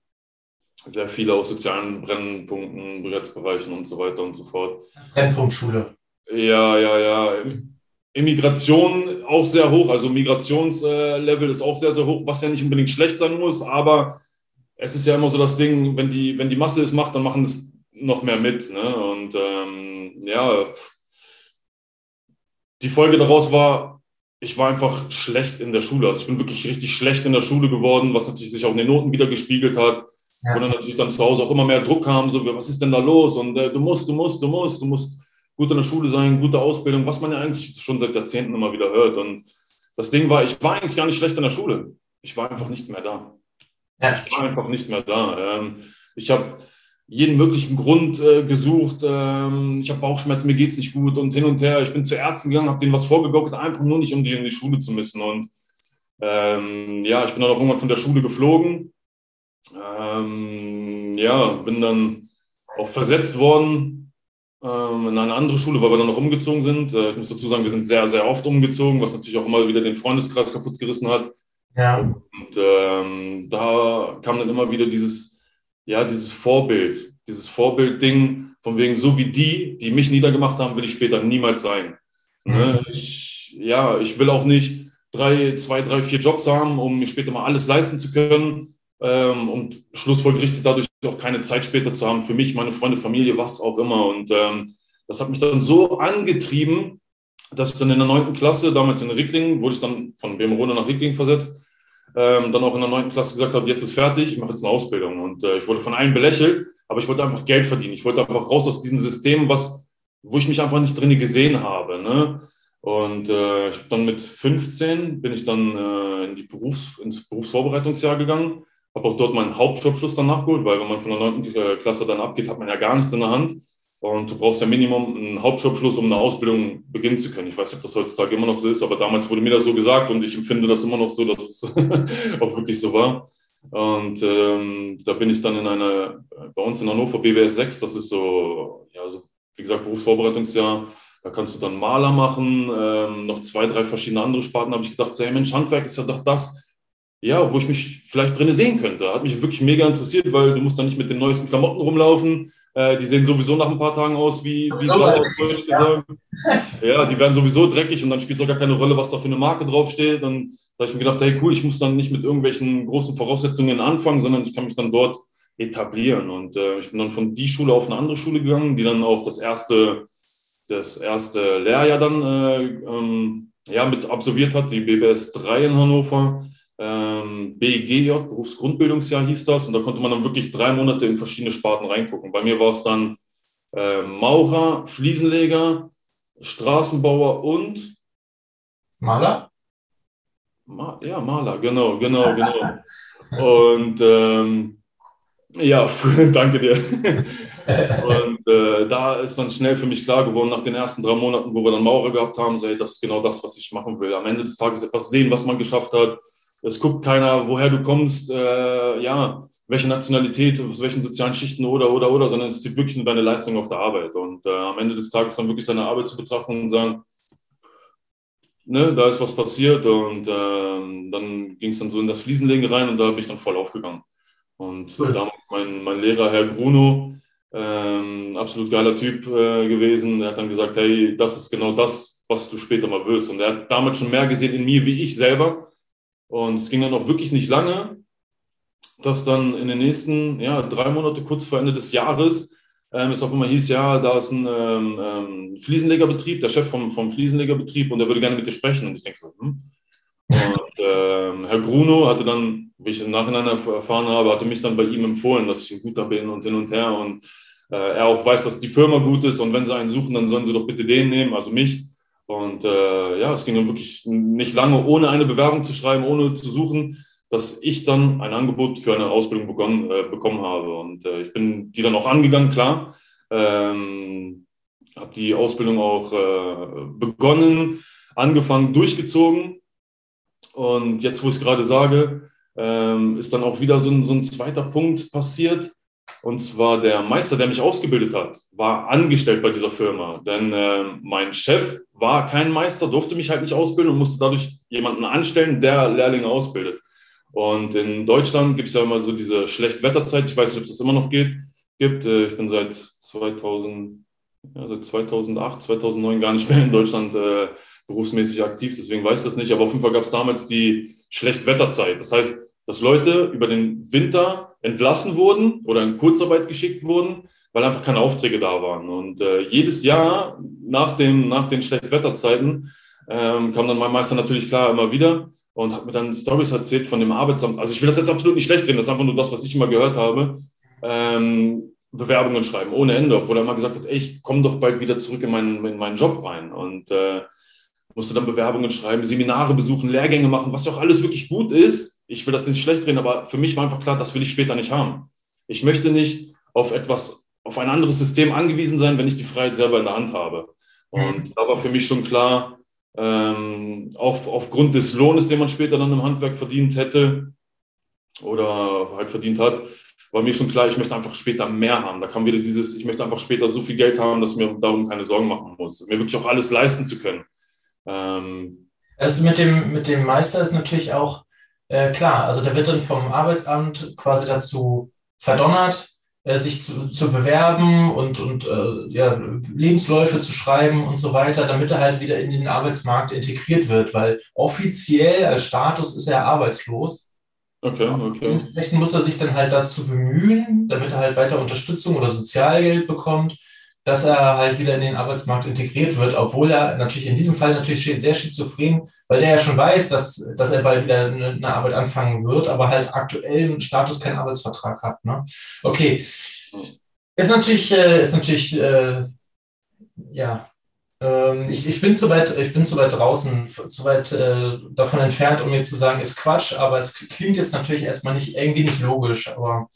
sehr viele aus sozialen Brennpunkten, Brigadzbereichen und so weiter und so fort. Brennpunktschule. Ja, ja, ja. Immigration auch sehr hoch, also Migrationslevel ist auch sehr, sehr hoch, was ja nicht unbedingt schlecht sein muss, aber es ist ja immer so das Ding, wenn die, wenn die Masse es macht, dann machen es noch mehr mit. Ne? Und ähm, ja, die Folge daraus war, ich war einfach schlecht in der Schule. Also ich bin wirklich richtig schlecht in der Schule geworden, was natürlich sich auch in den Noten wieder gespiegelt hat. Ja. Wo dann natürlich dann zu Hause auch immer mehr Druck kam, so, was ist denn da los? Und äh, du musst, du musst, du musst, du musst gut in der Schule sein, gute Ausbildung, was man ja eigentlich schon seit Jahrzehnten immer wieder hört. Und das Ding war, ich war eigentlich gar nicht schlecht in der Schule. Ich war einfach nicht mehr da. Ja. Ich war einfach nicht mehr da. Ähm, ich habe jeden möglichen Grund äh, gesucht. Ähm, ich habe Bauchschmerzen, mir geht es nicht gut und hin und her. Ich bin zu Ärzten gegangen, habe denen was vorgegaukelt, einfach nur nicht, um die in die Schule zu müssen. Und ähm, ja, ich bin dann auch irgendwann von der Schule geflogen. Ähm, ja, bin dann auch versetzt worden ähm, in eine andere Schule, weil wir dann noch umgezogen sind. Äh, ich muss dazu sagen, wir sind sehr, sehr oft umgezogen, was natürlich auch immer wieder den Freundeskreis kaputt gerissen hat. Ja. Und ähm, da kam dann immer wieder dieses, ja, dieses Vorbild, dieses Vorbildding, von wegen so wie die, die mich niedergemacht haben, will ich später niemals sein. Mhm. Ne? Ich, ja, ich will auch nicht drei, zwei, drei, vier Jobs haben, um mir später mal alles leisten zu können. Ähm, und schlussfolgerichtet dadurch auch keine Zeit später zu haben für mich, meine Freunde, Familie, was auch immer. Und ähm, das hat mich dann so angetrieben, dass ich dann in der neunten Klasse, damals in Rickling, wurde ich dann von Bemerone nach Rickling versetzt, ähm, dann auch in der neunten Klasse gesagt habe, jetzt ist fertig, ich mache jetzt eine Ausbildung. Und äh, ich wurde von allen belächelt, aber ich wollte einfach Geld verdienen. Ich wollte einfach raus aus diesem System, was, wo ich mich einfach nicht drin gesehen habe. Ne? Und äh, ich dann mit 15 bin ich dann äh, in die Berufs-, ins Berufsvorbereitungsjahr gegangen habe auch dort meinen Hauptschulabschluss dann nachgeholt, weil wenn man von der 9. Klasse dann abgeht, hat man ja gar nichts in der Hand. Und du brauchst ja Minimum einen Hauptschulabschluss, um eine Ausbildung beginnen zu können. Ich weiß nicht, ob das heutzutage immer noch so ist, aber damals wurde mir das so gesagt und ich empfinde das immer noch so, dass es auch wirklich so war. Und ähm, da bin ich dann in einer, bei uns in Hannover BWS 6, das ist so, ja, so, wie gesagt, Berufsvorbereitungsjahr. Da kannst du dann Maler machen, ähm, noch zwei, drei verschiedene andere Sparten. Da habe ich gedacht, hey Mensch, Handwerk ist ja doch das, ja, wo ich mich vielleicht drin sehen könnte. Hat mich wirklich mega interessiert, weil du musst dann nicht mit den neuesten Klamotten rumlaufen. Äh, die sehen sowieso nach ein paar Tagen aus wie, wie so, ja. ja, die werden sowieso dreckig und dann spielt es auch gar keine Rolle, was da für eine Marke draufsteht. Und da habe ich mir gedacht, hey cool, ich muss dann nicht mit irgendwelchen großen Voraussetzungen anfangen, sondern ich kann mich dann dort etablieren. Und äh, ich bin dann von die Schule auf eine andere Schule gegangen, die dann auch das erste, das erste Lehrjahr dann äh, ähm, ja, mit absolviert hat, die BBS 3 in Hannover ähm, BGJ, Berufsgrundbildungsjahr hieß das. Und da konnte man dann wirklich drei Monate in verschiedene Sparten reingucken. Bei mir war es dann äh, Maurer, Fliesenleger, Straßenbauer und Maler? Ma ja, Maler, genau, genau, genau. und ähm, ja, danke dir. und äh, da ist dann schnell für mich klar geworden, nach den ersten drei Monaten, wo wir dann Maurer gehabt haben, so, hey, das ist genau das, was ich machen will. Am Ende des Tages etwas sehen, was man geschafft hat, es guckt keiner, woher du kommst, äh, ja, welche Nationalität, aus welchen sozialen Schichten oder, oder, oder, sondern es zieht wirklich nur deine Leistung auf der Arbeit. Und äh, am Ende des Tages dann wirklich seine Arbeit zu betrachten und sagen, ne, da ist was passiert. Und äh, dann ging es dann so in das Fliesenlegen rein und da bin ich dann voll aufgegangen. Und cool. damals mein, mein Lehrer, Herr Bruno, ähm, absolut geiler Typ äh, gewesen. Er hat dann gesagt, hey, das ist genau das, was du später mal willst. Und er hat damals schon mehr gesehen in mir, wie ich selber. Und es ging dann auch wirklich nicht lange, dass dann in den nächsten ja, drei Monate, kurz vor Ende des Jahres, ähm, es auch immer hieß, ja, da ist ein ähm, ähm, Fliesenlegerbetrieb, der Chef vom, vom Fliesenlegerbetrieb und der würde gerne mit dir sprechen. Und ich denke so, hm. Und ähm, Herr Bruno hatte dann, wie ich im Nachhinein erfahren habe, hatte mich dann bei ihm empfohlen, dass ich ein guter bin und hin und her. Und äh, er auch weiß, dass die Firma gut ist und wenn sie einen suchen, dann sollen sie doch bitte den nehmen, also mich. Und äh, ja, es ging dann wirklich nicht lange, ohne eine Bewerbung zu schreiben, ohne zu suchen, dass ich dann ein Angebot für eine Ausbildung begonnen, äh, bekommen habe. Und äh, ich bin die dann auch angegangen, klar. Ähm, habe die Ausbildung auch äh, begonnen, angefangen, durchgezogen. Und jetzt, wo ich es gerade sage, ähm, ist dann auch wieder so ein, so ein zweiter Punkt passiert. Und zwar der Meister, der mich ausgebildet hat, war angestellt bei dieser Firma. Denn äh, mein Chef war kein Meister, durfte mich halt nicht ausbilden und musste dadurch jemanden anstellen, der Lehrlinge ausbildet. Und in Deutschland gibt es ja immer so diese Schlechtwetterzeit. Ich weiß nicht, ob es das immer noch geht, gibt. Äh, ich bin seit 2000, ja, seit 2008, 2009 gar nicht mehr in Deutschland äh, berufsmäßig aktiv, deswegen weiß ich das nicht. Aber auf jeden Fall gab es damals die Schlechtwetterzeit. Das heißt, dass Leute über den Winter entlassen wurden oder in Kurzarbeit geschickt wurden, weil einfach keine Aufträge da waren. Und äh, jedes Jahr nach, dem, nach den Schlechtwetterzeiten ähm, kam dann mein Meister natürlich klar immer wieder und hat mir dann Stories erzählt von dem Arbeitsamt. Also ich will das jetzt absolut nicht schlecht reden, das ist einfach nur das, was ich immer gehört habe. Ähm, Bewerbungen schreiben ohne Ende, obwohl er immer gesagt hat, ey, ich komme doch bald wieder zurück in meinen, in meinen Job rein. Und äh, musste dann Bewerbungen schreiben, Seminare besuchen, Lehrgänge machen, was ja auch alles wirklich gut ist. Ich will das nicht schlecht reden, aber für mich war einfach klar, das will ich später nicht haben. Ich möchte nicht auf etwas, auf ein anderes System angewiesen sein, wenn ich die Freiheit selber in der Hand habe. Und mhm. da war für mich schon klar, ähm, auf, aufgrund des Lohnes, den man später dann im Handwerk verdient hätte oder halt verdient hat, war mir schon klar, ich möchte einfach später mehr haben. Da kam wieder dieses, ich möchte einfach später so viel Geld haben, dass ich mir darum keine Sorgen machen muss, mir wirklich auch alles leisten zu können. Ähm, also mit dem, mit dem Meister ist natürlich auch äh, klar, also der wird dann vom Arbeitsamt quasi dazu verdonnert, äh, sich zu, zu bewerben und, und äh, ja, Lebensläufe zu schreiben und so weiter, damit er halt wieder in den Arbeitsmarkt integriert wird, weil offiziell als Status ist er arbeitslos. Okay, okay. Dementsprechend muss er sich dann halt dazu bemühen, damit er halt weiter Unterstützung oder Sozialgeld bekommt, dass er halt wieder in den Arbeitsmarkt integriert wird, obwohl er natürlich in diesem Fall natürlich sehr schizophren, weil der ja schon weiß, dass, dass er bald wieder eine, Arbeit anfangen wird, aber halt aktuell im Status keinen Arbeitsvertrag hat. Ne? Okay. Ist natürlich, äh, ist natürlich, äh, ja, ähm, ich, ich, bin zu weit, ich bin zu weit draußen, zu weit äh, davon entfernt, um mir zu sagen, ist Quatsch, aber es klingt jetzt natürlich erstmal nicht irgendwie nicht logisch, aber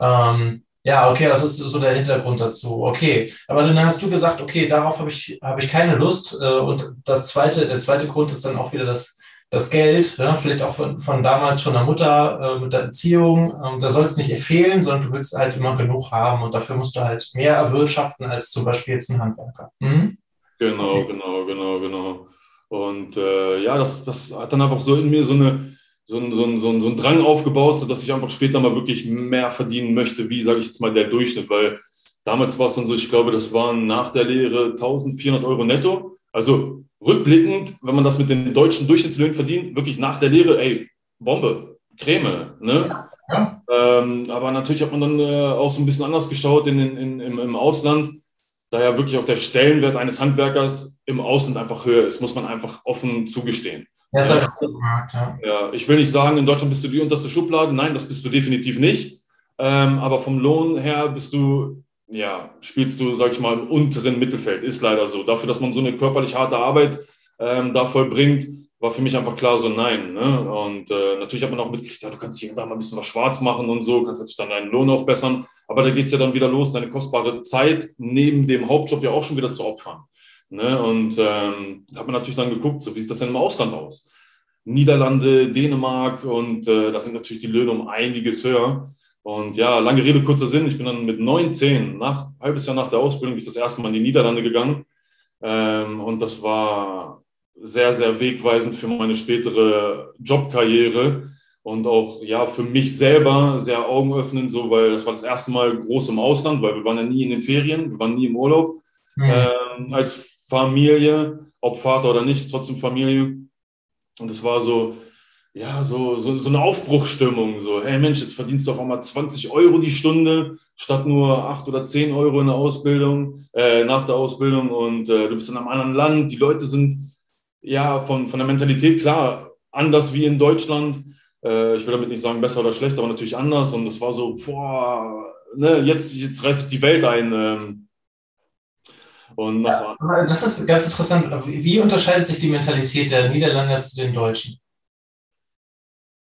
ähm, Ja, okay, das ist so der Hintergrund dazu. Okay, aber dann hast du gesagt, okay, darauf habe ich, habe ich keine Lust. Äh, und das zweite, der zweite Grund ist dann auch wieder das, das Geld, ja, vielleicht auch von, von damals von der Mutter äh, mit der Erziehung. Ähm, da soll es nicht fehlen, sondern du willst halt immer genug haben und dafür musst du halt mehr erwirtschaften als zum Beispiel jetzt ein Handwerker. Mhm. Genau, okay. genau, genau, genau. Und äh, ja, das, das hat dann einfach so in mir so eine so ein, so, ein, so, ein, so ein Drang aufgebaut, sodass ich einfach später mal wirklich mehr verdienen möchte, wie, sage ich jetzt mal, der Durchschnitt. Weil damals war es dann so, ich glaube, das waren nach der Lehre 1400 Euro netto. Also rückblickend, wenn man das mit den deutschen Durchschnittslöhnen verdient, wirklich nach der Lehre, ey, Bombe, Creme. Ne? Ja. Ähm, aber natürlich hat man dann äh, auch so ein bisschen anders geschaut in, in, im, im Ausland da ja wirklich auch der Stellenwert eines Handwerkers im Ausland einfach höher ist, muss man einfach offen zugestehen. Ja, ist halt so gemacht, ja. ja, ich will nicht sagen, in Deutschland bist du die unterste Schublade. Nein, das bist du definitiv nicht. Ähm, aber vom Lohn her bist du, ja, spielst du, sag ich mal, im unteren Mittelfeld. Ist leider so. Dafür, dass man so eine körperlich harte Arbeit ähm, da vollbringt, war für mich einfach klar so nein. Ne? Und äh, natürlich hat man auch mitgekriegt, ja, du kannst hier und da mal ein bisschen was schwarz machen und so, kannst natürlich dann deinen Lohn aufbessern. Aber da geht es ja dann wieder los, deine kostbare Zeit neben dem Hauptjob ja auch schon wieder zu opfern. Ne? Und ähm, da hat man natürlich dann geguckt, so wie sieht das denn im Ausland aus? Niederlande, Dänemark und äh, da sind natürlich die Löhne um einiges höher. Und ja, lange Rede, kurzer Sinn. Ich bin dann mit 19, nach, halbes Jahr nach der Ausbildung, ich das erste Mal in die Niederlande gegangen. Ähm, und das war sehr, sehr wegweisend für meine spätere Jobkarriere und auch ja für mich selber sehr augenöffnend, so weil das war das erste Mal groß im Ausland, weil wir waren ja nie in den Ferien, wir waren nie im Urlaub. Mhm. Ähm, als Familie, ob Vater oder nicht, trotzdem Familie. Und es war so, ja, so, so, so eine Aufbruchstimmung. So, hey Mensch, jetzt verdienst du auf einmal 20 Euro die Stunde statt nur 8 oder 10 Euro in der Ausbildung, äh, nach der Ausbildung. Und äh, du bist in einem anderen Land. Die Leute sind ja von, von der Mentalität klar anders wie in Deutschland. Äh, ich will damit nicht sagen besser oder schlechter, aber natürlich anders. Und es war so, boah, ne, jetzt, jetzt reißt die Welt ein. Ähm, und ja, das ist ganz interessant. Wie unterscheidet sich die Mentalität der Niederländer zu den Deutschen?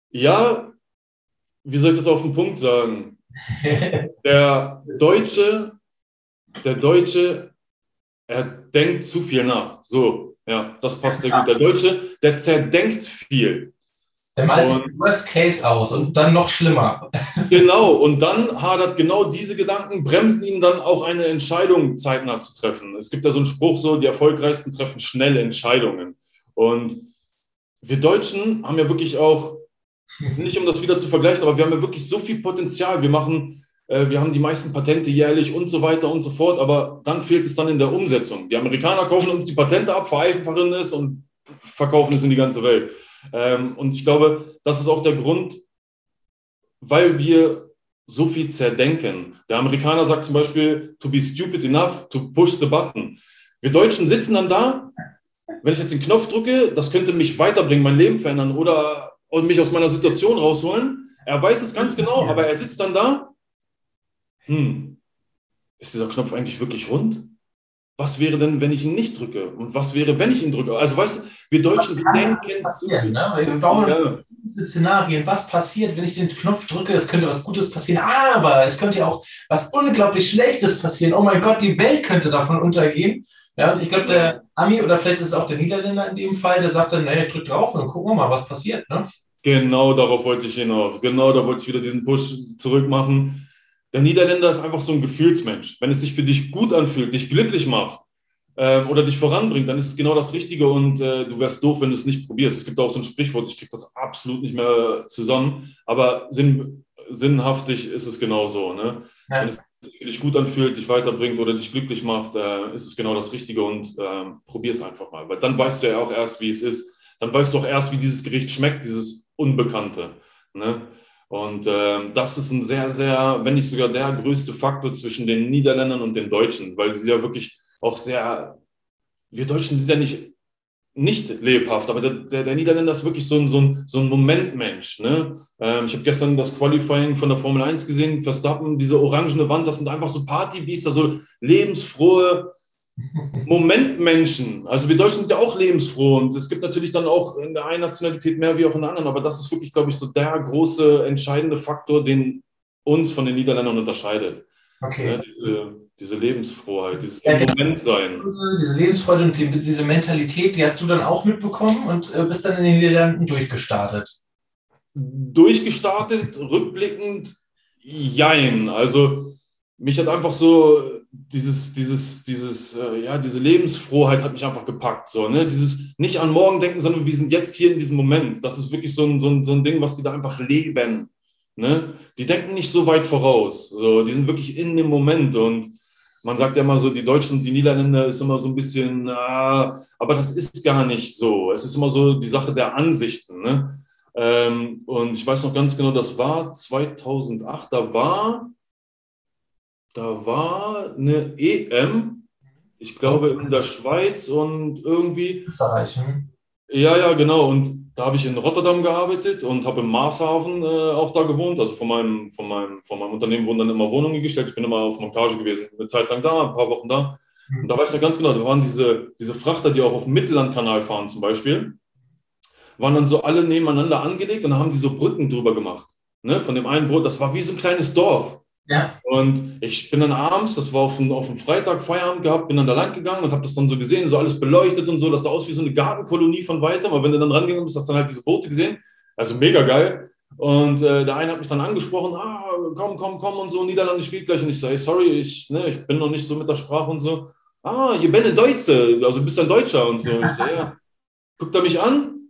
Ja, wie soll ich das auf den Punkt sagen? Der Deutsche, der Deutsche, er denkt zu viel nach. So, ja, das passt sehr gut. Der Deutsche, der zerdenkt viel. Malt sich den Worst Case aus und dann noch schlimmer. Genau, und dann hadert genau diese Gedanken, bremsen ihn dann auch eine Entscheidung zeitnah zu treffen. Es gibt ja so einen Spruch so, die erfolgreichsten treffen schnell Entscheidungen. Und wir Deutschen haben ja wirklich auch, nicht um das wieder zu vergleichen, aber wir haben ja wirklich so viel Potenzial. Wir machen, äh, wir haben die meisten Patente jährlich und so weiter und so fort, aber dann fehlt es dann in der Umsetzung. Die Amerikaner kaufen uns die Patente ab, vereinfachen es und verkaufen es in die ganze Welt. Ähm, und ich glaube, das ist auch der Grund, weil wir so viel zerdenken. Der Amerikaner sagt zum Beispiel, to be stupid enough to push the button. Wir Deutschen sitzen dann da, wenn ich jetzt den Knopf drücke, das könnte mich weiterbringen, mein Leben verändern oder mich aus meiner Situation rausholen. Er weiß es ganz genau, aber er sitzt dann da. Hm, ist dieser Knopf eigentlich wirklich rund? Was wäre denn, wenn ich ihn nicht drücke? Und was wäre, wenn ich ihn drücke? Also weißt du, wir Deutschen wir denken. Passieren, ne? Wir bauen ja. diese Szenarien. Was passiert, wenn ich den Knopf drücke? Es könnte was Gutes passieren, aber es könnte ja auch was unglaublich Schlechtes passieren. Oh mein Gott, die Welt könnte davon untergehen. Ja, und ich glaube, der Ami oder vielleicht ist es auch der Niederländer in dem Fall, der sagt dann, naja, ich drücke drauf und gucken wir mal, was passiert. Ne? Genau darauf wollte ich hinaus. Genau da wollte ich wieder diesen Push zurückmachen der Niederländer ist einfach so ein Gefühlsmensch. Wenn es sich für dich gut anfühlt, dich glücklich macht ähm, oder dich voranbringt, dann ist es genau das Richtige und äh, du wärst doof, wenn du es nicht probierst. Es gibt auch so ein Sprichwort, ich kriege das absolut nicht mehr zusammen, aber sinn, sinnhaftig ist es genauso. Ne? Ja. Wenn es dich gut anfühlt, dich weiterbringt oder dich glücklich macht, äh, ist es genau das Richtige und äh, probier es einfach mal, weil dann weißt du ja auch erst, wie es ist. Dann weißt du auch erst, wie dieses Gericht schmeckt, dieses Unbekannte. Ne? Und äh, das ist ein sehr, sehr, wenn nicht sogar der größte Faktor zwischen den Niederländern und den Deutschen, weil sie ja wirklich auch sehr, wir Deutschen sind ja nicht, nicht lebhaft, aber der, der, der Niederländer ist wirklich so ein, so ein, so ein Momentmensch. Ne? Ähm, ich habe gestern das Qualifying von der Formel 1 gesehen, Verstappen, diese orangene Wand, das sind einfach so Partybiester, so lebensfrohe, Momentmenschen. Also wir Deutschen sind ja auch lebensfroh und es gibt natürlich dann auch in der einen Nationalität mehr wie auch in der anderen, aber das ist wirklich, glaube ich, so der große entscheidende Faktor, den uns von den Niederländern unterscheidet. Okay. Ja, diese, diese Lebensfroheit, dieses ja, Moment sein. Diese Lebensfreude und die, diese Mentalität, die hast du dann auch mitbekommen und äh, bist dann in den Niederlanden durchgestartet. Durchgestartet, rückblickend, jein. Also mich hat einfach so dieses, dieses, dieses, äh, ja, diese Lebensfroheit hat mich einfach gepackt. So, ne? Dieses nicht an morgen denken, sondern wir sind jetzt hier in diesem Moment. Das ist wirklich so ein, so ein, so ein Ding, was die da einfach leben. Ne? Die denken nicht so weit voraus. So, die sind wirklich in dem Moment und man sagt ja immer so, die Deutschen und die Niederländer ist immer so ein bisschen, äh, aber das ist gar nicht so. Es ist immer so die Sache der Ansichten. Ne? Ähm, und ich weiß noch ganz genau, das war 2008, da war, da war eine EM, ich glaube in der Schweiz und irgendwie. Österreich, hm? Ja, ja, genau. Und da habe ich in Rotterdam gearbeitet und habe im Marshafen äh, auch da gewohnt. Also von meinem, von, meinem, von meinem Unternehmen wurden dann immer Wohnungen gestellt. Ich bin immer auf Montage gewesen, eine Zeit lang da, ein paar Wochen da. Und da weiß ich noch ganz genau, da waren diese, diese Frachter, die auch auf dem Mittellandkanal fahren zum Beispiel, waren dann so alle nebeneinander angelegt und haben die so Brücken drüber gemacht. Ne? Von dem einen Boot, das war wie so ein kleines Dorf. Ja. Und ich bin dann abends, das war auf dem, auf dem Freitag Feierabend gehabt, bin dann da lang gegangen und habe das dann so gesehen, so alles beleuchtet und so. Das sah aus wie so eine Gartenkolonie von weitem. Aber wenn du dann rangegangen bist, hast du dann halt diese Boote gesehen. Also mega geil. Und äh, der eine hat mich dann angesprochen, ah, komm, komm, komm und so, Niederlande spielt gleich. Und ich sage, so, sorry, ich, ne, ich bin noch nicht so mit der Sprache und so. Ah, ihr bin ein Deutsche, also bist ein Deutscher und so. Ich sage, ja. Guckt er mich an,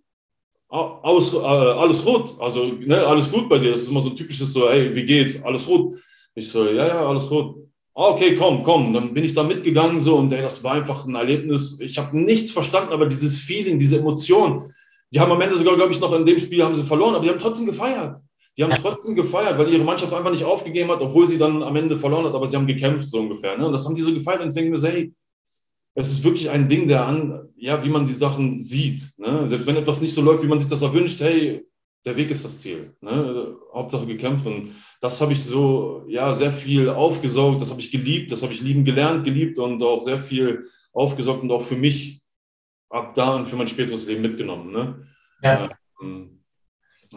alles, äh, alles rot, also ne, alles gut bei dir. Das ist immer so ein typisches so, hey, wie geht's? Alles gut. Ich so, ja, ja, alles gut. Ah, okay, komm, komm. Dann bin ich da mitgegangen so und ey, das war einfach ein Erlebnis. Ich habe nichts verstanden, aber dieses Feeling, diese Emotion, die haben am Ende sogar, glaube ich, noch in dem Spiel haben sie verloren, aber die haben trotzdem gefeiert. Die haben trotzdem gefeiert, weil ihre Mannschaft einfach nicht aufgegeben hat, obwohl sie dann am Ende verloren hat, aber sie haben gekämpft so ungefähr. Ne? Und das haben die so gefeiert und ich denke mir so, hey, es ist wirklich ein Ding, der an, ja, wie man die Sachen sieht. Ne? Selbst wenn etwas nicht so läuft, wie man sich das erwünscht, hey, der Weg ist das Ziel. Ne? Hauptsache gekämpft. Und das habe ich so, ja, sehr viel aufgesaugt. Das habe ich geliebt. Das habe ich lieben gelernt, geliebt und auch sehr viel aufgesaugt und auch für mich ab da und für mein späteres Leben mitgenommen. Ne? Ja. Ähm,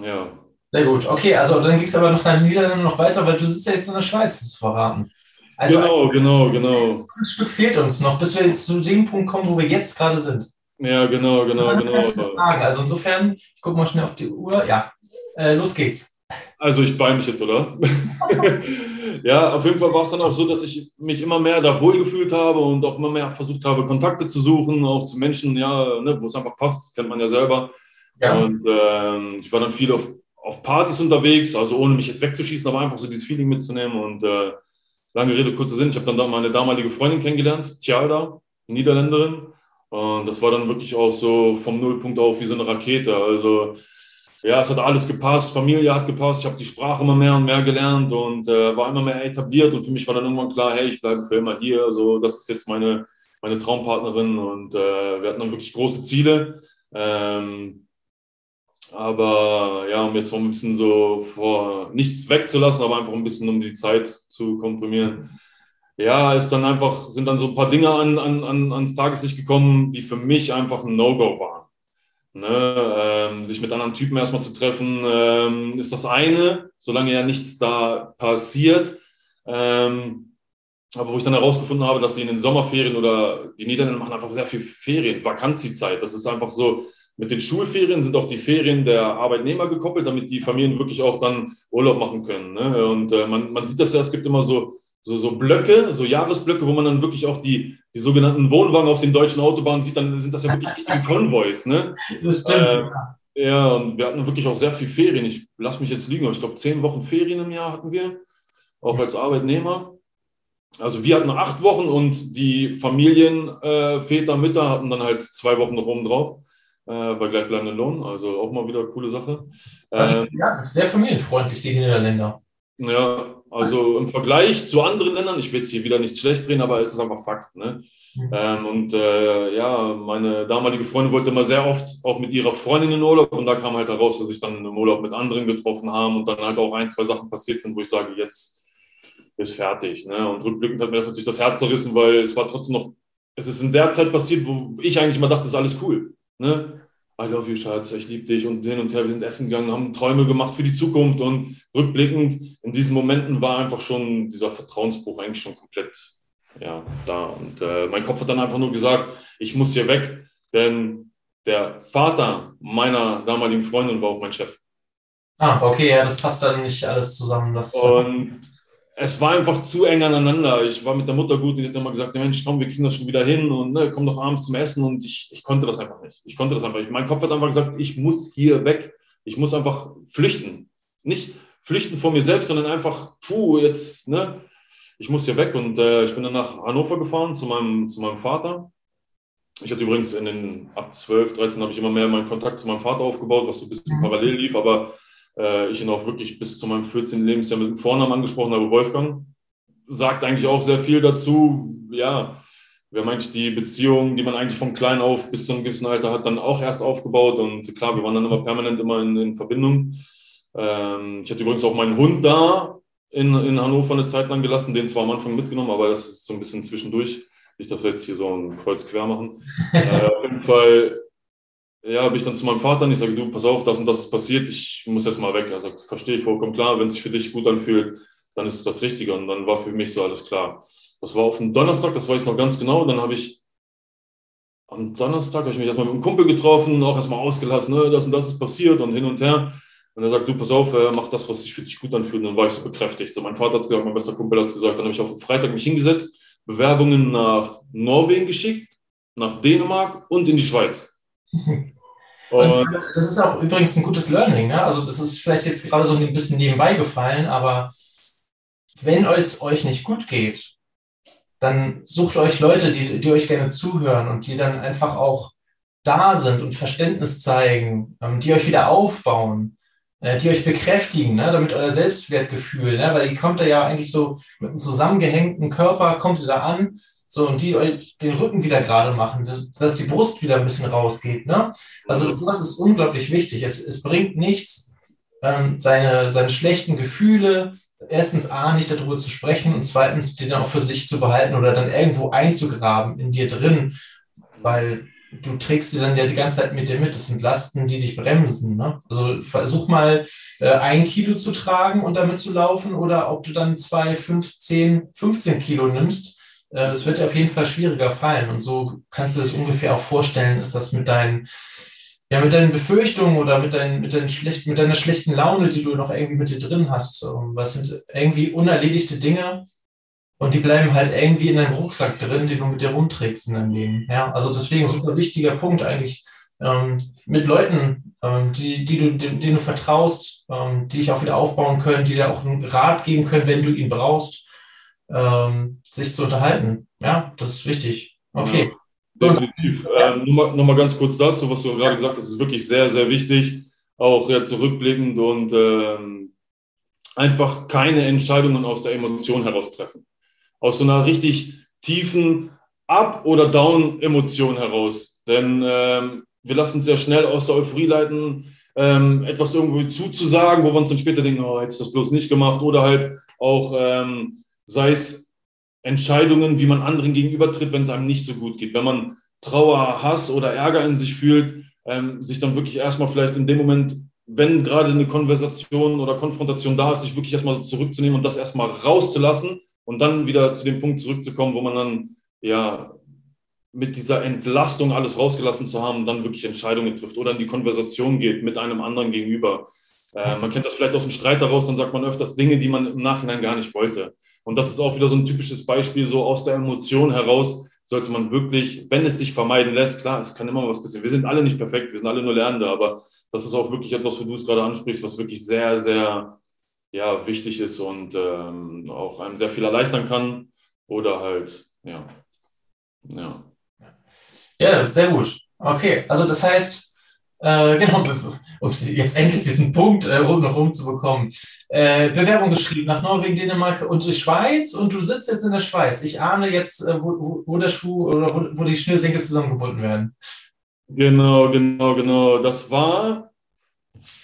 ja. Sehr gut. Okay, also dann ging es aber noch nach Niederlanden noch weiter, weil du sitzt ja jetzt in der Schweiz, hast du verraten. Also genau, genau, genau. Ein Stück fehlt uns noch, bis wir zu dem Punkt kommen, wo wir jetzt gerade sind. Ja, genau, genau, dann genau. Kannst du das sagen. Also insofern, ich gucke mal schnell auf die Uhr. Ja, äh, los geht's. Also ich beime mich jetzt, oder? ja, auf jeden Fall war es dann auch so, dass ich mich immer mehr da wohlgefühlt habe und auch immer mehr versucht habe, Kontakte zu suchen, auch zu Menschen, ja, ne, wo es einfach passt, kennt man ja selber. Ja. Und ähm, ich war dann viel auf, auf Partys unterwegs, also ohne mich jetzt wegzuschießen, aber einfach so dieses Feeling mitzunehmen. Und äh, lange Rede, kurzer Sinn, ich habe dann meine damalige Freundin kennengelernt, Tjalda, Niederländerin. Und das war dann wirklich auch so vom Nullpunkt auf wie so eine Rakete. Also ja, es hat alles gepasst, Familie hat gepasst, ich habe die Sprache immer mehr und mehr gelernt und äh, war immer mehr etabliert und für mich war dann irgendwann klar, hey, ich bleibe für immer hier. Also das ist jetzt meine, meine Traumpartnerin und äh, wir hatten dann wirklich große Ziele. Ähm, aber ja, um jetzt so ein bisschen so vor nichts wegzulassen, aber einfach ein bisschen um die Zeit zu komprimieren ja, ist dann einfach, sind dann so ein paar Dinge an, an, an, ans Tageslicht gekommen, die für mich einfach ein No-Go waren. Ne, ähm, sich mit anderen Typen erstmal zu treffen, ähm, ist das eine, solange ja nichts da passiert. Ähm, aber wo ich dann herausgefunden habe, dass sie in den Sommerferien oder die Niederländer machen einfach sehr viel Ferien, Vakanzizeit. Das ist einfach so, mit den Schulferien sind auch die Ferien der Arbeitnehmer gekoppelt, damit die Familien wirklich auch dann Urlaub machen können. Ne? Und äh, man, man sieht das ja, es gibt immer so so, so Blöcke, so Jahresblöcke, wo man dann wirklich auch die, die sogenannten Wohnwagen auf den deutschen Autobahnen sieht, dann sind das ja wirklich richtige Konvois. Ne? Das stimmt. Äh, ja, und wir hatten wirklich auch sehr viel Ferien. Ich lasse mich jetzt liegen, aber ich glaube, zehn Wochen Ferien im Jahr hatten wir, auch als Arbeitnehmer. Also wir hatten acht Wochen und die Familien, äh, Väter, Mütter hatten dann halt zwei Wochen noch oben drauf äh, bei gleichbleibendem Lohn. Also auch mal wieder eine coole Sache. Also, ähm, ja, sehr familienfreundlich, die Niederländer. Ja, also im Vergleich zu anderen Ländern, ich will jetzt hier wieder nichts schlecht reden, aber es ist einfach Fakt. Ne? Mhm. Ähm, und äh, ja, meine damalige Freundin wollte immer sehr oft auch mit ihrer Freundin in Urlaub und da kam halt heraus, dass ich dann im Urlaub mit anderen getroffen habe und dann halt auch ein, zwei Sachen passiert sind, wo ich sage, jetzt ist fertig. Ne? Und rückblickend hat mir das natürlich das Herz zerrissen, weil es war trotzdem noch, es ist in der Zeit passiert, wo ich eigentlich immer dachte, das ist alles cool. Ne? I love you, Schatz, ich liebe dich und hin und her. Wir sind essen gegangen, haben Träume gemacht für die Zukunft und rückblickend in diesen Momenten war einfach schon dieser Vertrauensbruch eigentlich schon komplett ja, da. Und äh, mein Kopf hat dann einfach nur gesagt, ich muss hier weg, denn der Vater meiner damaligen Freundin war auch mein Chef. Ah, okay, ja, das passt dann nicht alles zusammen. Das, und es war einfach zu eng aneinander. Ich war mit der Mutter gut, die hat immer gesagt, Mensch, komm, wir kriegen das schon wieder hin und ne, komm doch abends zum Essen und ich, ich konnte das einfach nicht. Ich konnte das einfach nicht. Mein Kopf hat einfach gesagt, ich muss hier weg. Ich muss einfach flüchten. Nicht flüchten vor mir selbst, sondern einfach, puh, jetzt, ne, ich muss hier weg und äh, ich bin dann nach Hannover gefahren zu meinem, zu meinem Vater. Ich hatte übrigens in den ab 12, 13 habe ich immer mehr meinen Kontakt zu meinem Vater aufgebaut, was so ein bisschen mhm. parallel lief, aber äh, ich ihn auch wirklich bis zu meinem 14. Lebensjahr mit dem Vornamen angesprochen habe, Wolfgang. Sagt eigentlich auch sehr viel dazu. Ja, wir haben die Beziehung, die man eigentlich von klein auf bis zu einem gewissen Alter hat, dann auch erst aufgebaut. Und klar, wir waren dann immer permanent immer in, in Verbindung. Ähm, ich hatte übrigens auch meinen Hund da in, in Hannover eine Zeit lang gelassen, den zwar am Anfang mitgenommen, aber das ist so ein bisschen zwischendurch. Ich darf jetzt hier so ein Kreuz quer machen. äh, auf jeden Fall ja, bin ich dann zu meinem Vater und ich sage, du, pass auf, das und das ist passiert, ich muss jetzt mal weg. Er sagt, verstehe ich vollkommen klar, wenn es sich für dich gut anfühlt, dann ist es das Richtige. Und dann war für mich so alles klar. Das war auf dem Donnerstag, das weiß ich noch ganz genau. Dann habe ich am Donnerstag habe ich mich erstmal mit einem Kumpel getroffen, auch erstmal ausgelassen, ne, das und das ist passiert und hin und her. Und er sagt, du, pass auf, äh, mach das, was sich für dich gut anfühlt. Und dann war ich so bekräftigt. So, mein Vater hat es gesagt, mein bester Kumpel hat es gesagt. Dann habe ich auf Freitag mich hingesetzt, Bewerbungen nach Norwegen geschickt, nach Dänemark und in die Schweiz. Und das ist auch übrigens ein gutes Learning. Ne? Also das ist vielleicht jetzt gerade so ein bisschen nebenbei gefallen, aber wenn es euch nicht gut geht, dann sucht euch Leute, die, die euch gerne zuhören und die dann einfach auch da sind und Verständnis zeigen, ähm, die euch wieder aufbauen, äh, die euch bekräftigen, ne? damit euer Selbstwertgefühl, ne? weil ihr kommt da ja eigentlich so mit einem zusammengehängten Körper, kommt ihr da an so, und die den Rücken wieder gerade machen, dass die Brust wieder ein bisschen rausgeht. Ne? Also sowas ist unglaublich wichtig. Es, es bringt nichts, ähm, seine, seine schlechten Gefühle, erstens A, nicht darüber zu sprechen und zweitens, die dann auch für sich zu behalten oder dann irgendwo einzugraben in dir drin, weil du trägst sie dann ja die ganze Zeit mit dir mit. Das sind Lasten, die dich bremsen. Ne? Also versuch mal äh, ein Kilo zu tragen und damit zu laufen oder ob du dann zwei, fünf, zehn, 15 Kilo nimmst es wird dir auf jeden Fall schwieriger fallen. Und so kannst du das ungefähr auch vorstellen, ist das mit deinen, ja, mit deinen Befürchtungen oder mit, deinen, mit, deinen schlecht, mit deiner schlechten Laune, die du noch irgendwie mit dir drin hast. Was sind irgendwie unerledigte Dinge und die bleiben halt irgendwie in deinem Rucksack drin, den du mit dir rumträgst in deinem Leben. Ja, also deswegen super wichtiger Punkt eigentlich. Ähm, mit Leuten, ähm, die, die du, denen du vertraust, ähm, die dich auch wieder aufbauen können, die dir auch einen Rat geben können, wenn du ihn brauchst ähm, sich zu unterhalten. Ja, das ist wichtig. Okay. Ja, definitiv. Ja. Ähm, Nochmal noch mal ganz kurz dazu, was du gerade gesagt hast, ist wirklich sehr, sehr wichtig, auch ja, zurückblickend und ähm, einfach keine Entscheidungen aus der Emotion heraus treffen. Aus so einer richtig tiefen Up- oder Down-Emotion heraus. Denn ähm, wir lassen uns sehr schnell aus der Euphorie leiten, ähm, etwas irgendwie zuzusagen, wo wir uns dann später denken, oh, hättest du das bloß nicht gemacht. Oder halt auch ähm, sei es Entscheidungen, wie man anderen gegenübertritt, wenn es einem nicht so gut geht. Wenn man Trauer, Hass oder Ärger in sich fühlt, ähm, sich dann wirklich erstmal vielleicht in dem Moment, wenn gerade eine Konversation oder Konfrontation da ist, sich wirklich erstmal zurückzunehmen und das erstmal rauszulassen und dann wieder zu dem Punkt zurückzukommen, wo man dann ja mit dieser Entlastung alles rausgelassen zu haben, dann wirklich Entscheidungen trifft oder in die Konversation geht mit einem anderen gegenüber. Äh, man kennt das vielleicht aus dem Streit daraus, dann sagt man öfters Dinge, die man im Nachhinein gar nicht wollte. Und das ist auch wieder so ein typisches Beispiel, so aus der Emotion heraus sollte man wirklich, wenn es sich vermeiden lässt, klar, es kann immer was passieren. Wir sind alle nicht perfekt, wir sind alle nur Lernende, aber das ist auch wirklich etwas, wo du es gerade ansprichst, was wirklich sehr, sehr ja, wichtig ist und ähm, auch einem sehr viel erleichtern kann oder halt, ja. Ja, ja sehr gut. Okay, also das heißt, äh, genau, um jetzt endlich diesen Punkt äh, noch rumzubekommen. Äh, Bewerbung geschrieben nach Norwegen, Dänemark und die Schweiz und du sitzt jetzt in der Schweiz. Ich ahne jetzt, äh, wo, wo, wo, der Schuh oder wo, wo die Schnürsenkel zusammengebunden werden. Genau, genau, genau. Das war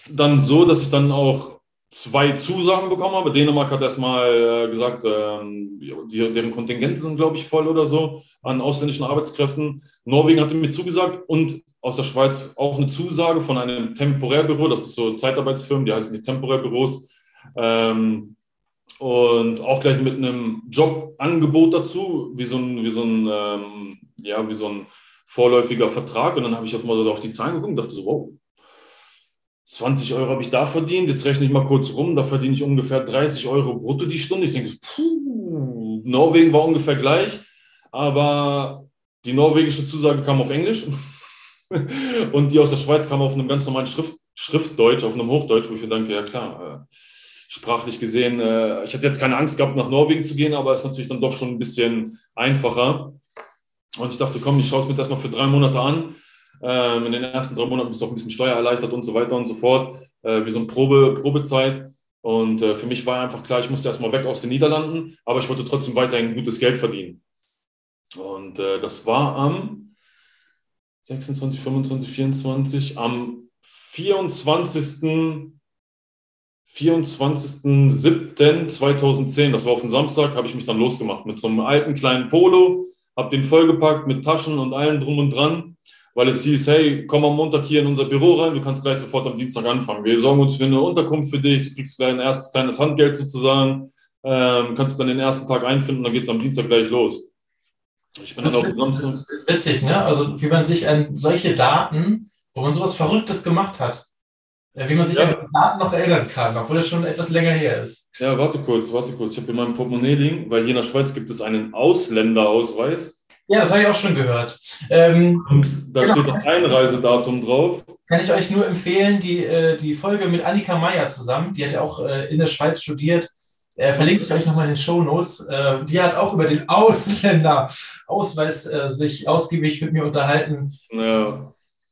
dann so, dass ich dann auch zwei Zusagen bekommen habe. Dänemark hat erstmal äh, gesagt, ähm, die, deren Kontingente sind, glaube ich, voll oder so an ausländischen Arbeitskräften. Norwegen hatte mir zugesagt und aus der Schweiz auch eine Zusage von einem Temporärbüro, das ist so Zeitarbeitsfirmen, die heißen die Temporärbüros. Ähm, und auch gleich mit einem Jobangebot dazu, wie so ein, wie so ein, ähm, ja, wie so ein vorläufiger Vertrag. Und dann habe ich auf, mal auf die Zahlen geguckt und dachte so, wow, 20 Euro habe ich da verdient. Jetzt rechne ich mal kurz rum, da verdiene ich ungefähr 30 Euro brutto die Stunde. Ich denke, puh, Norwegen war ungefähr gleich, aber die norwegische Zusage kam auf Englisch und die aus der Schweiz kam auf einem ganz normalen Schrift, Schriftdeutsch, auf einem Hochdeutsch, wo ich mir denke, ja klar, äh, sprachlich gesehen, äh, ich hatte jetzt keine Angst gehabt, nach Norwegen zu gehen, aber es ist natürlich dann doch schon ein bisschen einfacher. Und ich dachte, komm, ich schaue es mir das erstmal für drei Monate an. Ähm, in den ersten drei Monaten bist du auch ein bisschen steuererleichtert und so weiter und so fort, äh, wie so eine Probe, Probezeit. Und für mich war einfach klar, ich musste erstmal weg aus den Niederlanden, aber ich wollte trotzdem weiterhin gutes Geld verdienen. Und das war am 26, 25, 24, am 24. 24.07.2010, das war auf den Samstag, habe ich mich dann losgemacht mit so einem alten kleinen Polo, habe den vollgepackt mit Taschen und allem drum und dran, weil es hieß, hey, komm am Montag hier in unser Büro rein, du kannst gleich sofort am Dienstag anfangen. Wir sorgen uns für eine Unterkunft für dich, du kriegst ein erstes kleines Handgeld sozusagen, ähm, kannst du dann den ersten Tag einfinden, dann geht es am Dienstag gleich los. Ich bin das, auf witzig, das ist witzig, ne? Also wie man sich an solche Daten, wo man sowas Verrücktes gemacht hat, wie man sich ja. an die Daten noch erinnern kann, obwohl das schon etwas länger her ist. Ja, warte kurz, warte kurz. Ich habe in meinem Portemonnaie liegen, weil hier in der Schweiz gibt es einen Ausländerausweis. Ja, das habe ich auch schon gehört. Ähm, Und da genau. steht das Einreisedatum drauf. Kann ich euch nur empfehlen, die, äh, die Folge mit Annika Meyer zusammen, die hat ja auch äh, in der Schweiz studiert. Äh, verlinke ich euch nochmal in den Show Notes. Äh, die hat auch über den Ausländerausweis äh, sich ausgiebig mit mir unterhalten. Ja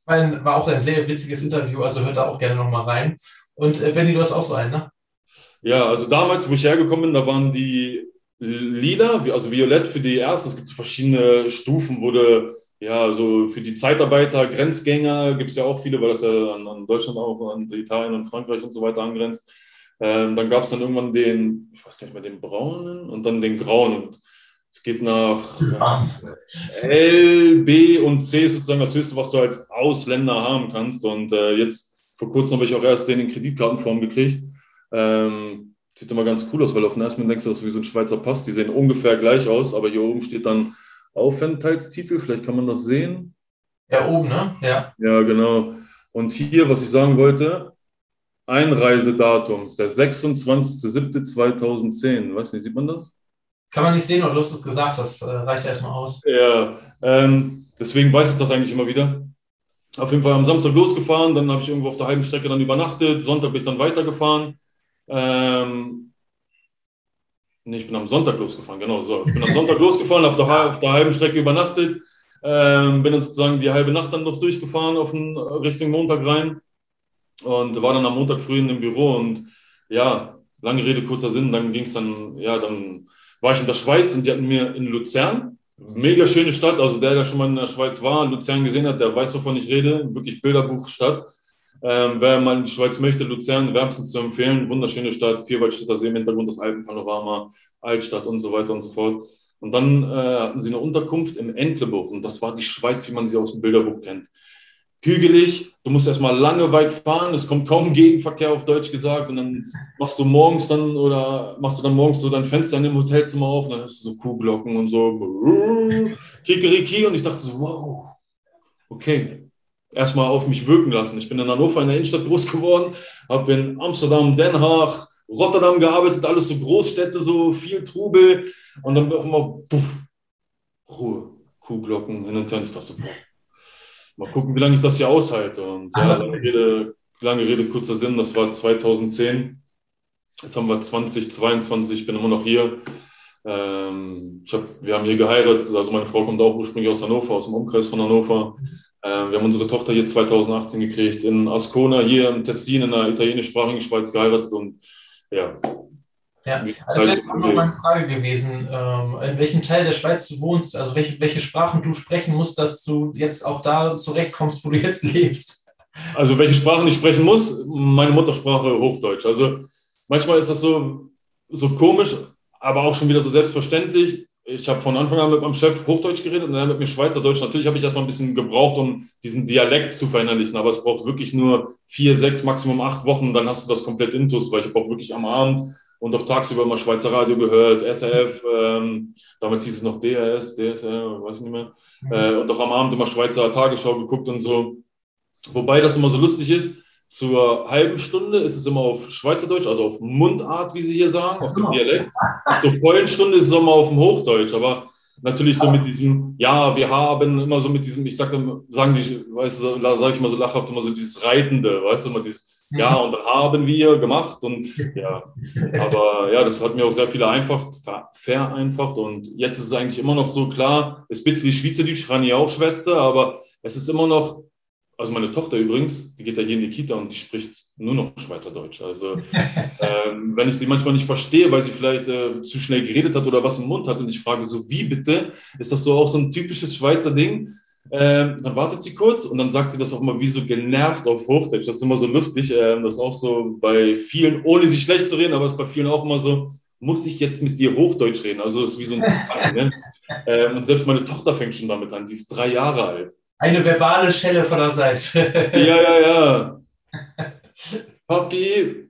war auch ein sehr witziges Interview, also hört da auch gerne nochmal rein. Und äh, Benny, du hast auch so einen, ne? Ja, also damals, wo ich hergekommen bin, da waren die lila, also violett für die ersten. Es gibt verschiedene Stufen, wurde ja, so für die Zeitarbeiter, Grenzgänger gibt es ja auch viele, weil das ja an, an, Deutschland auch, an Italien und Frankreich und so weiter angrenzt. Ähm, dann gab es dann irgendwann den, ich weiß gar nicht mehr, den braunen und dann den grauen. Und es geht nach L, B und C sozusagen das Höchste, was du als Ausländer haben kannst. Und äh, jetzt vor kurzem habe ich auch erst den in Kreditkartenform gekriegt. Ähm, sieht immer ganz cool aus, weil auf den ersten Mal denkst du, das ist wie so ein Schweizer Pass. Die sehen ungefähr gleich aus, aber hier oben steht dann Aufenthaltstitel. Vielleicht kann man das sehen. Ja, oben, ne? Ja. Ja, genau. Und hier, was ich sagen wollte, Einreisedatum ist der 26.07.2010. Weiß nicht, sieht man das? Kann man nicht sehen, aber du hast es gesagt, das äh, reicht erstmal aus. Ja, ähm, deswegen weiß ich das eigentlich immer wieder. Auf jeden Fall am Samstag losgefahren, dann habe ich irgendwo auf der halben Strecke dann übernachtet. Sonntag bin ich dann weitergefahren. Ähm, nee, ich bin am Sonntag losgefahren, genau so. Ich bin am Sonntag losgefahren, habe auf der halben Strecke übernachtet. Ähm, bin dann sozusagen die halbe Nacht dann noch durchgefahren auf den, Richtung Montag rein und war dann am Montag früh in dem Büro und ja, lange Rede, kurzer Sinn, dann ging es dann, ja, dann war ich in der Schweiz und die hatten mir in Luzern, mega schöne Stadt, also der, der schon mal in der Schweiz war, Luzern gesehen hat, der weiß, wovon ich rede, wirklich Bilderbuchstadt. Ähm, wer mal in die Schweiz möchte, Luzern wärmstens zu empfehlen, wunderschöne Stadt, Vierwaldstätter See im Hintergrund, das Alpenpanorama, Altstadt und so weiter und so fort. Und dann äh, hatten sie eine Unterkunft im Entlebuch und das war die Schweiz, wie man sie aus dem Bilderbuch kennt hügelig, du musst erstmal lange weit fahren, es kommt kaum Gegenverkehr auf Deutsch gesagt und dann machst du morgens dann oder machst du dann morgens so dein Fenster in dem Hotelzimmer auf und dann hast du so Kuhglocken und so Kikeriki und ich dachte so, wow, okay, erstmal auf mich wirken lassen. Ich bin in Hannover in der Innenstadt groß geworden, habe in Amsterdam, Den Haag, Rotterdam gearbeitet, alles so Großstädte, so viel Trubel und dann auf einmal, puff, Ruhe, Kuhglocken hin und her und ich dachte so, boah, mal gucken, wie lange ich das hier aushalte. Und ja, lange Rede, lange Rede, kurzer Sinn, das war 2010. Jetzt haben wir 2022, ich bin immer noch hier. Ähm, ich hab, wir haben hier geheiratet, also meine Frau kommt auch ursprünglich aus Hannover, aus dem Umkreis von Hannover. Ähm, wir haben unsere Tochter hier 2018 gekriegt, in Ascona, hier im Tessin, in der italienischsprachigen Schweiz geheiratet und ja, ja, das wäre jetzt auch noch meine Frage gewesen, ähm, in welchem Teil der Schweiz du wohnst, also welche, welche Sprachen du sprechen musst, dass du jetzt auch da zurechtkommst, wo du jetzt lebst. Also welche Sprachen ich sprechen muss? Meine Muttersprache Hochdeutsch. Also manchmal ist das so, so komisch, aber auch schon wieder so selbstverständlich. ich habe von Anfang an mit meinem Chef Hochdeutsch geredet und er mit mir Schweizerdeutsch. Natürlich habe ich erstmal ein bisschen gebraucht, um diesen Dialekt zu verinnerlichen, aber es braucht wirklich nur vier, sechs, Maximum acht Wochen, dann hast du das komplett intus, weil ich habe auch wirklich am Abend und auch tagsüber immer Schweizer Radio gehört, SRF, ähm, damals hieß es noch DRS, DSR, weiß nicht mehr, mhm. äh, und auch am Abend immer Schweizer Tagesschau geguckt und so. Wobei das immer so lustig ist, zur halben Stunde ist es immer auf Schweizerdeutsch, also auf Mundart, wie sie hier sagen, auf dem Dialekt. Zur vollen Stunde ist es immer auf dem Hochdeutsch, aber natürlich so mit diesem, ja, wir haben immer so mit diesem, ich sag dann, sagen die, weißt du, sage ich mal so lachhaft, immer so dieses Reitende, weißt du, immer dieses, ja, und dann haben wir gemacht und ja, aber ja, das hat mir auch sehr viel vereinfacht, vereinfacht und jetzt ist es eigentlich immer noch so klar, es ist ein bisschen wie Schweizerdeutsch, kann ich auch schwätze, aber es ist immer noch also meine Tochter übrigens, die geht ja hier in die Kita und die spricht nur noch Schweizerdeutsch. Also ähm, wenn ich sie manchmal nicht verstehe, weil sie vielleicht äh, zu schnell geredet hat oder was im Mund hat und ich frage so, wie bitte? Ist das so auch so ein typisches Schweizer Ding? Ähm, dann wartet sie kurz und dann sagt sie das auch mal wie so genervt auf Hochdeutsch. Das ist immer so lustig. Ähm, das ist auch so bei vielen, ohne sie schlecht zu reden, aber es ist bei vielen auch immer so, muss ich jetzt mit dir Hochdeutsch reden? Also es ist wie so ein Zwang. ne? ähm, und selbst meine Tochter fängt schon damit an, die ist drei Jahre alt. Eine verbale Schelle von der Seite. ja, ja, ja. Papi,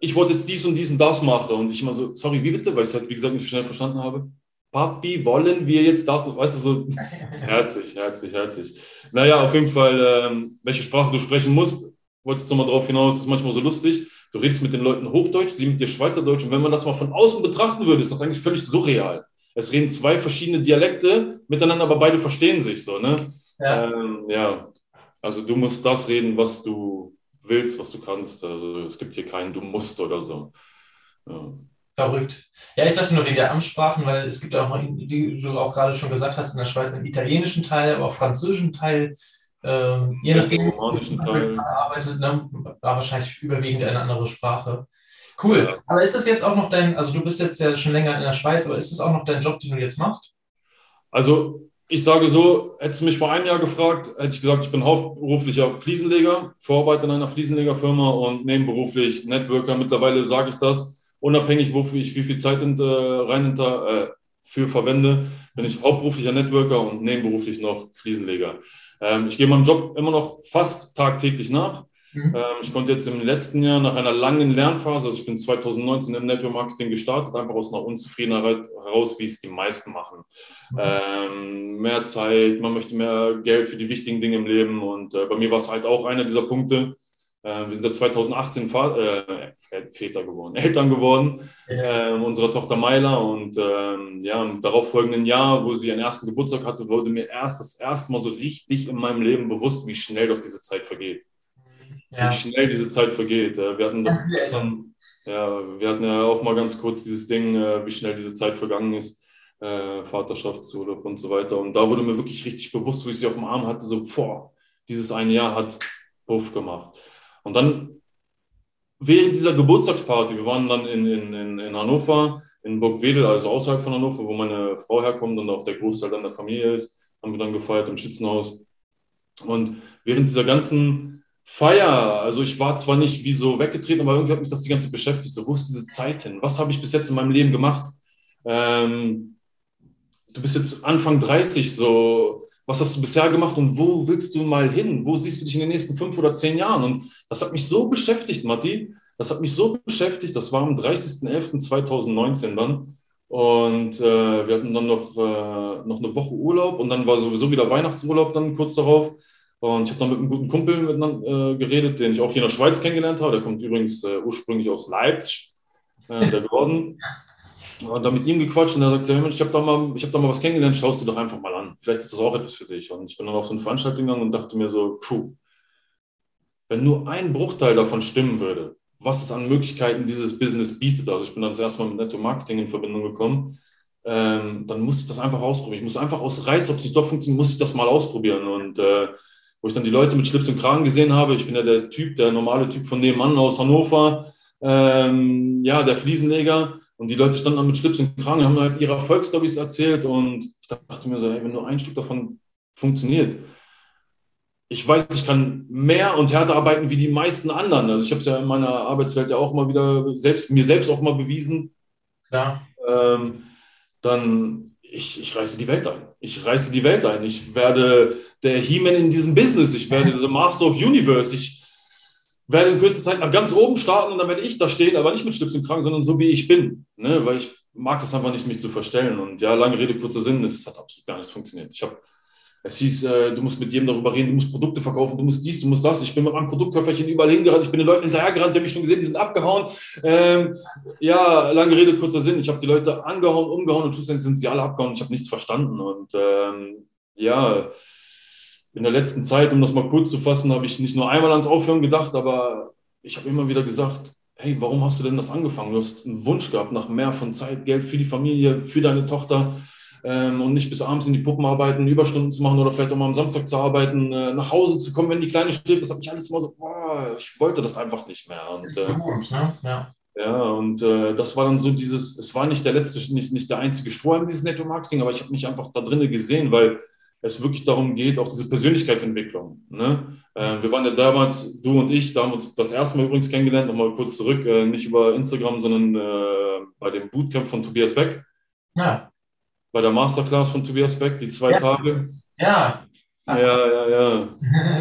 ich wollte jetzt dies und dies und das machen. Und ich immer so, sorry, wie bitte? Weil ich es halt, wie gesagt, nicht schnell verstanden habe. Papi, wollen wir jetzt das? Weißt du, so herzlich, herzlich, herzlich. Naja, auf jeden Fall, ähm, welche Sprache du sprechen musst, wollte jetzt nochmal drauf hinaus, das ist manchmal so lustig. Du redest mit den Leuten Hochdeutsch, sie mit dir Schweizerdeutsch. Und wenn man das mal von außen betrachten würde, ist das eigentlich völlig surreal. Es reden zwei verschiedene Dialekte miteinander, aber beide verstehen sich so. Ne? Ja. Ähm, ja. Also du musst das reden, was du willst, was du kannst. Also es gibt hier keinen Du musst oder so. Ja. Verrückt. Ja, ich dachte nur wegen der Amtssprachen, weil es gibt auch, wie du auch gerade schon gesagt hast, in der Schweiz einen italienischen Teil, aber auch französischen Teil. Ähm, je nachdem, wo man arbeitet, ne, war wahrscheinlich überwiegend eine andere Sprache. Cool. Ja. Aber ist das jetzt auch noch dein, also du bist jetzt ja schon länger in der Schweiz, aber ist das auch noch dein Job, den du jetzt machst? Also ich sage so, hättest du mich vor einem Jahr gefragt, hätte ich gesagt, ich bin hauptberuflicher Fliesenleger, Vorarbeiter in einer Fliesenlegerfirma und nebenberuflich Networker. Mittlerweile sage ich das, unabhängig, wofür ich wie viel Zeit in, äh, rein äh, für verwende, bin ich hauptberuflicher Networker und nebenberuflich noch Fliesenleger. Ähm, ich gehe meinem Job immer noch fast tagtäglich nach. Mhm. Ähm, ich konnte jetzt im letzten Jahr nach einer langen Lernphase, also ich bin 2019 im Network Marketing gestartet, einfach aus einer Unzufriedenheit heraus, wie es die meisten machen. Mhm. Ähm, mehr Zeit, man möchte mehr Geld für die wichtigen Dinge im Leben und äh, bei mir war es halt auch einer dieser Punkte. Äh, wir sind ja 2018 Vater, äh, Väter geworden, Eltern geworden, äh, unserer Tochter Myla. Und ähm, ja, im darauffolgenden Jahr, wo sie ihren ersten Geburtstag hatte, wurde mir erst das erste Mal so richtig in meinem Leben bewusst, wie schnell doch diese Zeit vergeht ja. wie schnell diese Zeit vergeht. Wir hatten, das, ja, wir hatten ja auch mal ganz kurz dieses Ding, äh, wie schnell diese Zeit vergangen ist, äh, Vaterschaftsurlaub und so weiter. Und da wurde mir wirklich richtig bewusst, wo ich sie auf dem Arm hatte, so, boah, dieses eine Jahr hat Puff gemacht. Und dann während dieser Geburtstagsparty, wir waren dann in, in, in Hannover, in Burgwedel, also außerhalb von Hannover, wo meine Frau herkommt und auch der Großteil dann der Familie ist, haben wir dann gefeiert im Schützenhaus. Und während dieser ganzen Feier. Also ich war zwar nicht wie so weggetreten, aber irgendwie hat mich das die ganze beschäftigt. So, wo ist diese Zeit hin? Was habe ich bis jetzt in meinem Leben gemacht? Ähm, du bist jetzt Anfang 30, so, was hast du bisher gemacht und wo willst du mal hin? Wo siehst du dich in den nächsten fünf oder zehn Jahren? Und das hat mich so beschäftigt, Matti. Das hat mich so beschäftigt. Das war am 30.11.2019 dann. Und äh, wir hatten dann noch, äh, noch eine Woche Urlaub und dann war sowieso wieder Weihnachtsurlaub dann kurz darauf. Und ich habe dann mit einem guten Kumpel miteinander, äh, geredet, den ich auch hier in der Schweiz kennengelernt habe. Der kommt übrigens äh, ursprünglich aus Leipzig, äh, der Gordon. Und dann mit ihm gequatscht und er sagt, hey, ich habe da, mal, hab da mal was kennengelernt, schaust du doch einfach mal an. Vielleicht ist das auch etwas für dich. Und ich bin dann auf so eine Veranstaltung gegangen und dachte mir so, puh, wenn nur ein Bruchteil davon stimmen würde, was es an Möglichkeiten dieses Business bietet, also ich bin dann das erste Mal mit Netto Marketing in Verbindung gekommen, ähm, dann muss ich das einfach ausprobieren. Ich muss einfach aus Reiz, ob es nicht doch funktioniert, muss ich das mal ausprobieren. Und äh, wo ich dann die Leute mit Schlips und Kragen gesehen habe. Ich bin ja der Typ, der normale Typ von nebenan aus Hannover, ähm, ja, der Fliesenleger. Und die Leute standen dann mit Schlips und Kragen, haben halt ihre Erfolgsstories erzählt. Und ich dachte mir so, hey, wenn nur ein Stück davon funktioniert, ich weiß, ich kann mehr und härter arbeiten wie die meisten anderen. Also ich habe es ja in meiner Arbeitswelt ja auch mal wieder selbst, mir selbst auch mal bewiesen. Ja. Ähm, dann ich, ich reiße die Welt ein. Ich reiße die Welt ein. Ich werde der He-Man in diesem Business. Ich werde der Master of Universe. Ich werde in kürzester Zeit nach ganz oben starten und dann werde ich da stehen, aber nicht mit Schlips und Kragen, sondern so wie ich bin. Ne? Weil ich mag das einfach nicht, mich zu verstellen. Und ja, lange Rede, kurzer Sinn, es hat absolut gar nichts funktioniert. Ich habe es hieß, äh, du musst mit jedem darüber reden, du musst Produkte verkaufen, du musst dies, du musst das. Ich bin mit meinem Produktköfferchen überall hingerannt, ich bin den Leuten hinterhergerannt, die haben mich schon gesehen, die sind abgehauen. Ähm, ja, lange Rede, kurzer Sinn. Ich habe die Leute angehauen, umgehauen und schlussendlich sind sie alle abgehauen. Ich habe nichts verstanden. Und ähm, ja, in der letzten Zeit, um das mal kurz zu fassen, habe ich nicht nur einmal ans Aufhören gedacht, aber ich habe immer wieder gesagt, hey, warum hast du denn das angefangen? Du hast einen Wunsch gehabt nach mehr von Zeit, Geld für die Familie, für deine Tochter ähm, und nicht bis abends in die Puppen arbeiten, Überstunden zu machen oder vielleicht auch mal am Samstag zu arbeiten, äh, nach Hause zu kommen, wenn die Kleine schläft. Das hat mich alles immer so, boah, ich wollte das einfach nicht mehr. Und, äh, ne? ja. Ja, und äh, das war dann so dieses, es war nicht der letzte, nicht, nicht der einzige Strohhalm dieses Netto-Marketing, aber ich habe mich einfach da drinnen gesehen, weil es wirklich darum geht, auch diese Persönlichkeitsentwicklung. Ne? Äh, wir waren ja damals, du und ich, da haben uns das erste Mal übrigens kennengelernt, nochmal kurz zurück, äh, nicht über Instagram, sondern äh, bei dem Bootcamp von Tobias Beck. Ja bei der Masterclass von Tobias Beck, die zwei ja. Tage. Ja. Ja, ja, ja.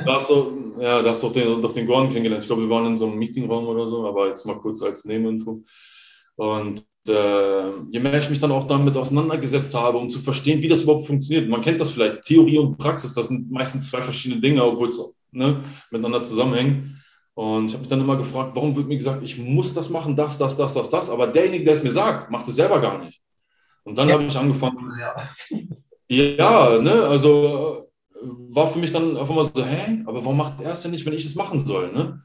da hast du, ja, da hast du doch den, doch den Gordon kennengelernt. Ich glaube, wir waren in so einem Meetingraum oder so, aber jetzt mal kurz als Nebeninfo. Und äh, je mehr ich mich dann auch damit auseinandergesetzt habe, um zu verstehen, wie das überhaupt funktioniert. Man kennt das vielleicht, Theorie und Praxis, das sind meistens zwei verschiedene Dinge, obwohl es ne, miteinander zusammenhängen. Und ich habe mich dann immer gefragt, warum wird mir gesagt, ich muss das machen, das, das, das, das, das, aber derjenige, der es mir sagt, macht es selber gar nicht. Und dann ja. habe ich angefangen. Ja. ja, ne, also war für mich dann auf einmal so, hä, aber warum macht er es denn nicht, wenn ich es machen soll? Ne?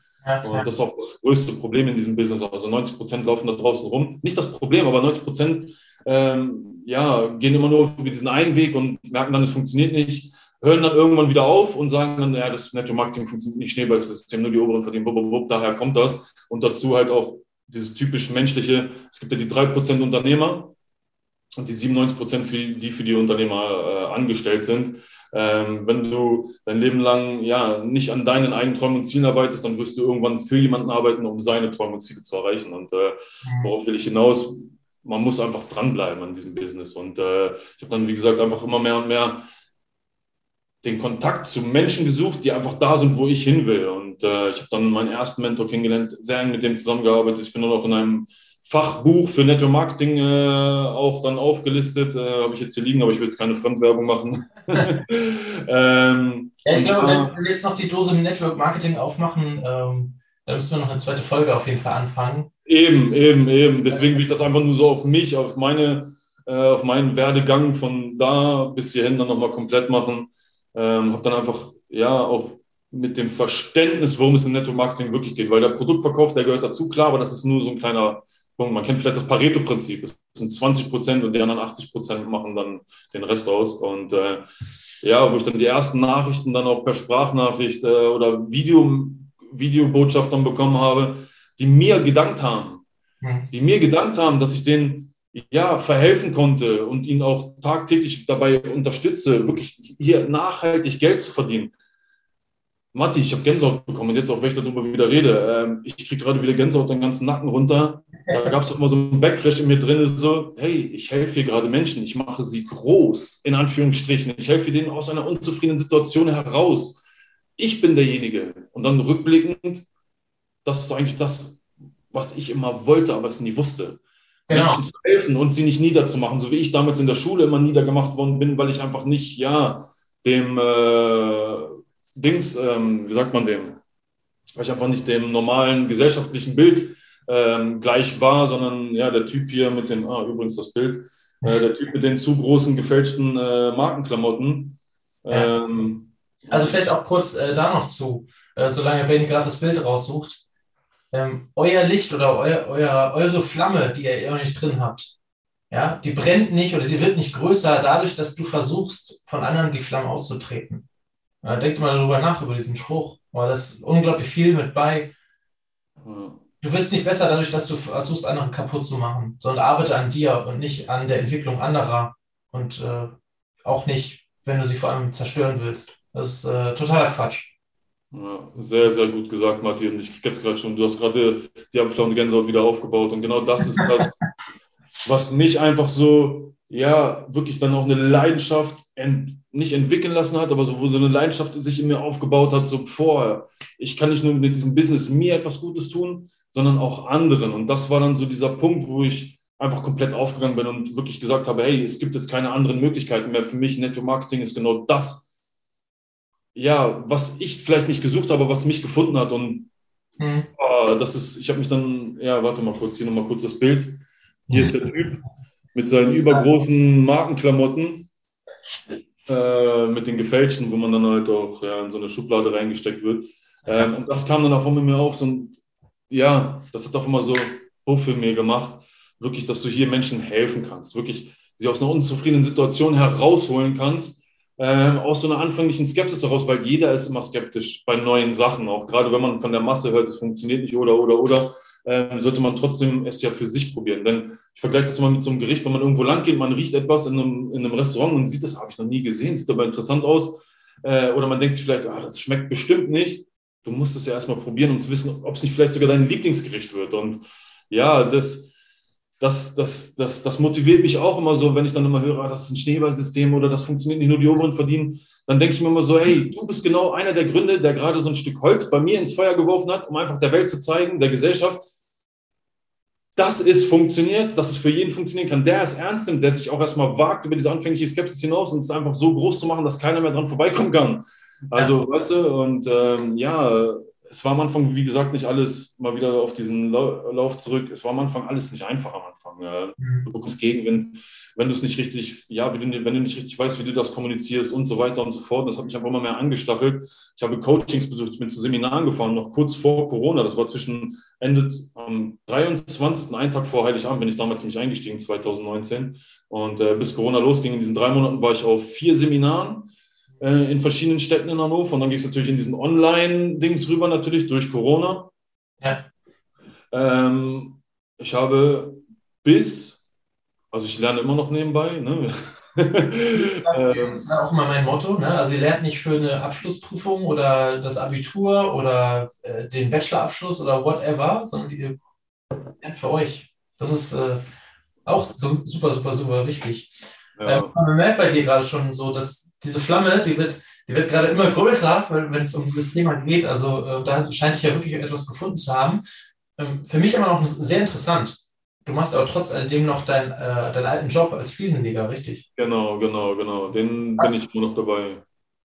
Und das ist auch das größte Problem in diesem Business. Also 90 Prozent laufen da draußen rum. Nicht das Problem, aber 90 Prozent ähm, ja, gehen immer nur über diesen einen Weg und merken dann, es funktioniert nicht, hören dann irgendwann wieder auf und sagen dann, ja, das Netto-Marketing funktioniert nicht, Schneeballsystem, nur die oberen verdienen, bub, bub, bub, daher kommt das. Und dazu halt auch dieses typisch menschliche, es gibt ja die 3% Unternehmer, und die 97 Prozent, die für die Unternehmer äh, angestellt sind. Ähm, wenn du dein Leben lang ja nicht an deinen eigenen Träumen und Zielen arbeitest, dann wirst du irgendwann für jemanden arbeiten, um seine Träume und Ziele zu erreichen. Und äh, mhm. worauf will ich hinaus? Man muss einfach dranbleiben an diesem Business. Und äh, ich habe dann, wie gesagt, einfach immer mehr und mehr den Kontakt zu Menschen gesucht, die einfach da sind, wo ich hin will. Und äh, ich habe dann meinen ersten Mentor kennengelernt, sehr eng mit dem zusammengearbeitet. Ich bin dann auch in einem Fachbuch für Netto Marketing äh, auch dann aufgelistet. Äh, Habe ich jetzt hier liegen, aber ich will jetzt keine Fremdwerbung machen. ähm, ja, ich glaube, wenn wir jetzt noch die Dose Network Marketing aufmachen, ähm, dann müssen wir noch eine zweite Folge auf jeden Fall anfangen. Eben, eben, eben. Deswegen will ich das einfach nur so auf mich, auf meine, äh, auf meinen Werdegang von da bis hierhin dann nochmal komplett machen. Ähm, habe dann einfach, ja, auch mit dem Verständnis, worum es im Netto-Marketing wirklich geht. Weil der Produktverkauf, der gehört dazu, klar, aber das ist nur so ein kleiner man kennt vielleicht das Pareto-Prinzip. Es sind 20 Prozent und die anderen 80 Prozent machen dann den Rest aus. Und äh, ja, wo ich dann die ersten Nachrichten dann auch per Sprachnachricht äh, oder Video, Videobotschaft dann bekommen habe, die mir gedankt haben. Mhm. Die mir gedankt haben, dass ich denen ja, verhelfen konnte und ihn auch tagtäglich dabei unterstütze, wirklich hier nachhaltig Geld zu verdienen. Matti, ich habe Gänsehaut bekommen und jetzt auch, wenn ich darüber wieder rede, ähm, ich kriege gerade wieder Gänsehaut den ganzen Nacken runter. Da gab es doch mal so ein Backflash in mir drin, so, hey, ich helfe hier gerade Menschen, ich mache sie groß, in Anführungsstrichen. Ich helfe denen aus einer unzufriedenen Situation heraus. Ich bin derjenige. Und dann rückblickend, das ist doch eigentlich das, was ich immer wollte, aber es nie wusste. Genau. Menschen zu helfen und sie nicht niederzumachen, so wie ich damals in der Schule immer niedergemacht worden bin, weil ich einfach nicht, ja, dem... Äh, Dings, ähm, wie sagt man dem, weil ich einfach nicht dem normalen gesellschaftlichen Bild ähm, gleich war, sondern ja, der Typ hier mit den, ah, übrigens das Bild, äh, der Typ mit den zu großen gefälschten äh, Markenklamotten. Ähm, also vielleicht auch kurz äh, da noch zu, äh, solange Benny gerade das Bild raussucht. Ähm, euer Licht oder euer, euer, eure Flamme, die ihr nicht drin habt, ja, die brennt nicht oder sie wird nicht größer dadurch, dass du versuchst, von anderen die Flamme auszutreten. Ja, denkt mal darüber nach, über diesen Spruch, weil das unglaublich viel mit bei. Du wirst nicht besser dadurch, dass du versuchst, anderen kaputt zu machen, sondern arbeite an dir und nicht an der Entwicklung anderer und äh, auch nicht, wenn du sie vor allem zerstören willst. Das ist äh, totaler Quatsch. Ja, sehr, sehr gut gesagt, Martin. Ich kriege jetzt gerade schon, du hast gerade die abflauende Gänsehaut wieder aufgebaut und genau das ist das, was mich einfach so ja, wirklich dann auch eine Leidenschaft ent, nicht entwickeln lassen hat, aber so, wo so eine Leidenschaft sich in mir aufgebaut hat, so vorher. Ich kann nicht nur mit diesem Business mir etwas Gutes tun, sondern auch anderen. Und das war dann so dieser Punkt, wo ich einfach komplett aufgegangen bin und wirklich gesagt habe, hey, es gibt jetzt keine anderen Möglichkeiten mehr. Für mich Netto Marketing ist genau das, ja, was ich vielleicht nicht gesucht habe, was mich gefunden hat. Und mhm. oh, das ist, ich habe mich dann, ja, warte mal kurz, hier nochmal kurz das Bild. Hier ist der Typ mit seinen übergroßen Markenklamotten, äh, mit den gefälschten, wo man dann halt auch ja, in so eine Schublade reingesteckt wird. Ähm, und das kam dann auch von mir auf und ja, das hat auch immer so Puff in mir gemacht wirklich, dass du hier Menschen helfen kannst, wirklich sie aus einer unzufriedenen Situation herausholen kannst, äh, aus so einer anfänglichen Skepsis heraus, weil jeder ist immer skeptisch bei neuen Sachen, auch gerade wenn man von der Masse hört, es funktioniert nicht oder, oder, oder, äh, sollte man trotzdem es ja für sich probieren. Denn ich vergleiche das immer mit so einem Gericht, wenn man irgendwo lang geht, man riecht etwas in einem, in einem Restaurant und sieht das, habe ich noch nie gesehen, sieht aber interessant aus. Äh, oder man denkt sich vielleicht, ah, das schmeckt bestimmt nicht. Du musst es ja erstmal probieren, um zu wissen, ob es nicht vielleicht sogar dein Lieblingsgericht wird. Und ja, das, das, das, das, das motiviert mich auch immer so, wenn ich dann immer höre, ah, das ist ein Schneeballsystem oder das funktioniert nicht nur die Oberen verdienen, dann denke ich mir immer so, hey, du bist genau einer der Gründe, der gerade so ein Stück Holz bei mir ins Feuer geworfen hat, um einfach der Welt zu zeigen, der Gesellschaft, dass es funktioniert, dass es für jeden funktionieren kann, der es ernst nimmt, der sich auch erstmal wagt über diese anfängliche Skepsis hinaus und es einfach so groß zu machen, dass keiner mehr dran vorbeikommen kann. Also, weißt du, und ähm, ja, es war am Anfang, wie gesagt, nicht alles mal wieder auf diesen Lauf zurück. Es war am Anfang alles nicht einfach am Anfang. Mhm. Du bekommst Gegenwind, wenn du es nicht richtig, ja, wenn du, wenn du nicht richtig weißt, wie du das kommunizierst und so weiter und so fort. Das hat mich einfach immer mehr angestachelt. Ich habe Coachings besucht, ich bin zu Seminaren gefahren, noch kurz vor Corona. Das war zwischen Ende am 23. einen Tag vor Heiligabend, bin ich damals nämlich eingestiegen, 2019. Und äh, bis Corona losging, in diesen drei Monaten war ich auf vier Seminaren äh, in verschiedenen Städten in Hannover. Und dann ging es natürlich in diesen Online-Dings rüber, natürlich durch Corona. Ja. Ähm, ich habe bis, also ich lerne immer noch nebenbei. Ne? das ähm, ist auch immer mein Motto. Ne? Also ihr lernt nicht für eine Abschlussprüfung oder das Abitur oder äh, den Bachelorabschluss oder whatever, sondern ihr lernt für euch. Das ist äh, auch so, super, super, super wichtig. Ja. Ähm, man merkt bei dir gerade schon so, dass diese Flamme, die wird, die wird gerade immer größer, wenn es um dieses Thema geht. Also äh, da scheint sich ja wirklich etwas gefunden zu haben. Ähm, für mich immer noch sehr interessant. Du machst aber trotz alledem noch dein, äh, deinen alten Job als Fliesenleger, richtig? Genau, genau, genau. Den Was? bin ich immer noch dabei.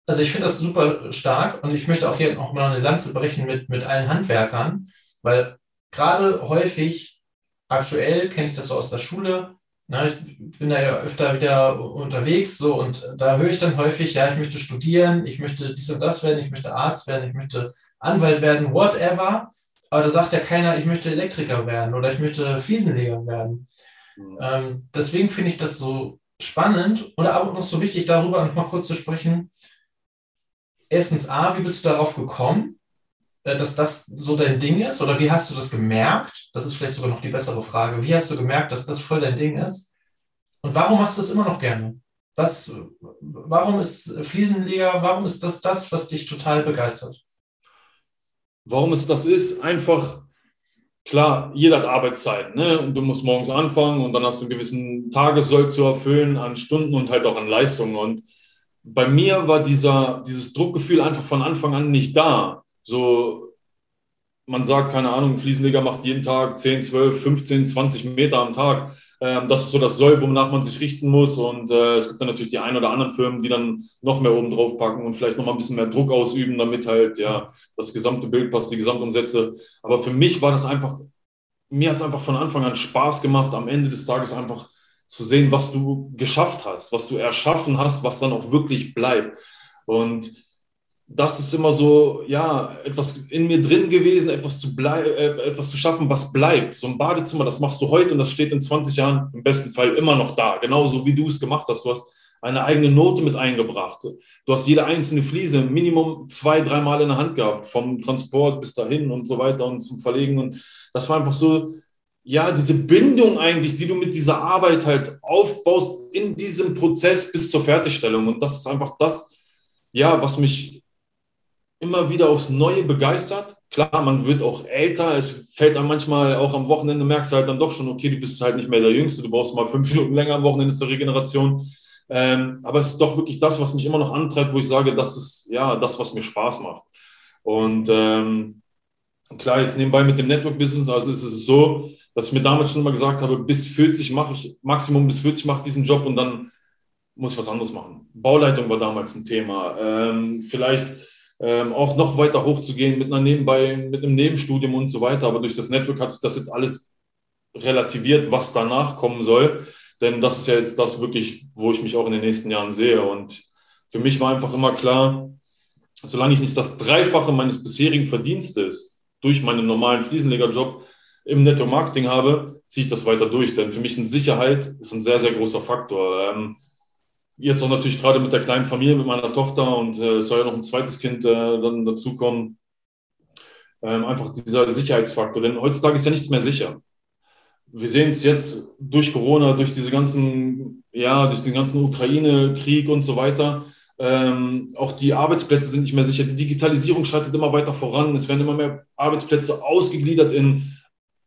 Also ich finde das super stark und ich möchte auch hier noch mal eine Lanze brechen mit, mit allen Handwerkern, weil gerade häufig, aktuell kenne ich das so aus der Schule, na, ich bin da ja öfter wieder unterwegs so und da höre ich dann häufig, ja, ich möchte studieren, ich möchte dies und das werden, ich möchte Arzt werden, ich möchte Anwalt werden, whatever. Aber da sagt ja keiner, ich möchte Elektriker werden oder ich möchte Fliesenleger werden. Mhm. Ähm, deswegen finde ich das so spannend oder auch noch so wichtig, darüber noch mal kurz zu sprechen. Erstens, A, wie bist du darauf gekommen? Äh, dass das so dein Ding ist? Oder wie hast du das gemerkt? Das ist vielleicht sogar noch die bessere Frage. Wie hast du gemerkt, dass das voll dein Ding ist? Und warum machst du es immer noch gerne? Was, warum ist Fliesenleger, warum ist das das, was dich total begeistert? Warum es das ist? Einfach, klar, jeder hat Arbeitszeit. Ne? Du musst morgens anfangen und dann hast du einen gewissen Tagessoll zu erfüllen an Stunden und halt auch an Leistungen. Und bei mir war dieser, dieses Druckgefühl einfach von Anfang an nicht da so, man sagt, keine Ahnung, Fliesenleger macht jeden Tag 10, 12, 15, 20 Meter am Tag. Ähm, das ist so das Soll, wonach man sich richten muss. Und äh, es gibt dann natürlich die ein oder anderen Firmen, die dann noch mehr oben drauf packen und vielleicht noch mal ein bisschen mehr Druck ausüben, damit halt ja das gesamte Bild passt, die Gesamtumsätze. Aber für mich war das einfach, mir hat es einfach von Anfang an Spaß gemacht, am Ende des Tages einfach zu sehen, was du geschafft hast, was du erschaffen hast, was dann auch wirklich bleibt. Und das ist immer so, ja, etwas in mir drin gewesen, etwas zu, äh, etwas zu schaffen, was bleibt. So ein Badezimmer, das machst du heute und das steht in 20 Jahren im besten Fall immer noch da. Genauso wie du es gemacht hast. Du hast eine eigene Note mit eingebracht. Du hast jede einzelne Fliese Minimum zwei, dreimal in der Hand gehabt, vom Transport bis dahin und so weiter und zum Verlegen. Und das war einfach so, ja, diese Bindung eigentlich, die du mit dieser Arbeit halt aufbaust in diesem Prozess bis zur Fertigstellung. Und das ist einfach das, ja, was mich immer wieder aufs Neue begeistert. Klar, man wird auch älter, es fällt dann manchmal auch am Wochenende, merkst du halt dann doch schon, okay, du bist halt nicht mehr der Jüngste, du brauchst mal fünf Minuten länger am Wochenende zur Regeneration. Ähm, aber es ist doch wirklich das, was mich immer noch antreibt, wo ich sage, das ist ja das, was mir Spaß macht. Und ähm, klar, jetzt nebenbei mit dem Network-Business, also ist es so, dass ich mir damals schon immer gesagt habe, bis 40 mache ich, Maximum bis 40 mache ich diesen Job und dann muss ich was anderes machen. Bauleitung war damals ein Thema. Ähm, vielleicht ähm, auch noch weiter hochzugehen mit einer nebenbei, mit einem Nebenstudium und so weiter. Aber durch das Network hat sich das jetzt alles relativiert, was danach kommen soll. Denn das ist ja jetzt das wirklich, wo ich mich auch in den nächsten Jahren sehe. Und für mich war einfach immer klar, solange ich nicht das Dreifache meines bisherigen Verdienstes durch meinen normalen Fliesenlegerjob im Netto-Marketing habe, ziehe ich das weiter durch. Denn für mich ist Sicherheit ist ein sehr, sehr großer Faktor. Ähm, jetzt auch natürlich gerade mit der kleinen Familie, mit meiner Tochter und äh, soll ja noch ein zweites Kind äh, dann dazukommen. Ähm, einfach dieser Sicherheitsfaktor. Denn heutzutage ist ja nichts mehr sicher. Wir sehen es jetzt durch Corona, durch diese ganzen, ja, durch den ganzen Ukraine-Krieg und so weiter. Ähm, auch die Arbeitsplätze sind nicht mehr sicher. Die Digitalisierung schreitet immer weiter voran. Es werden immer mehr Arbeitsplätze ausgegliedert in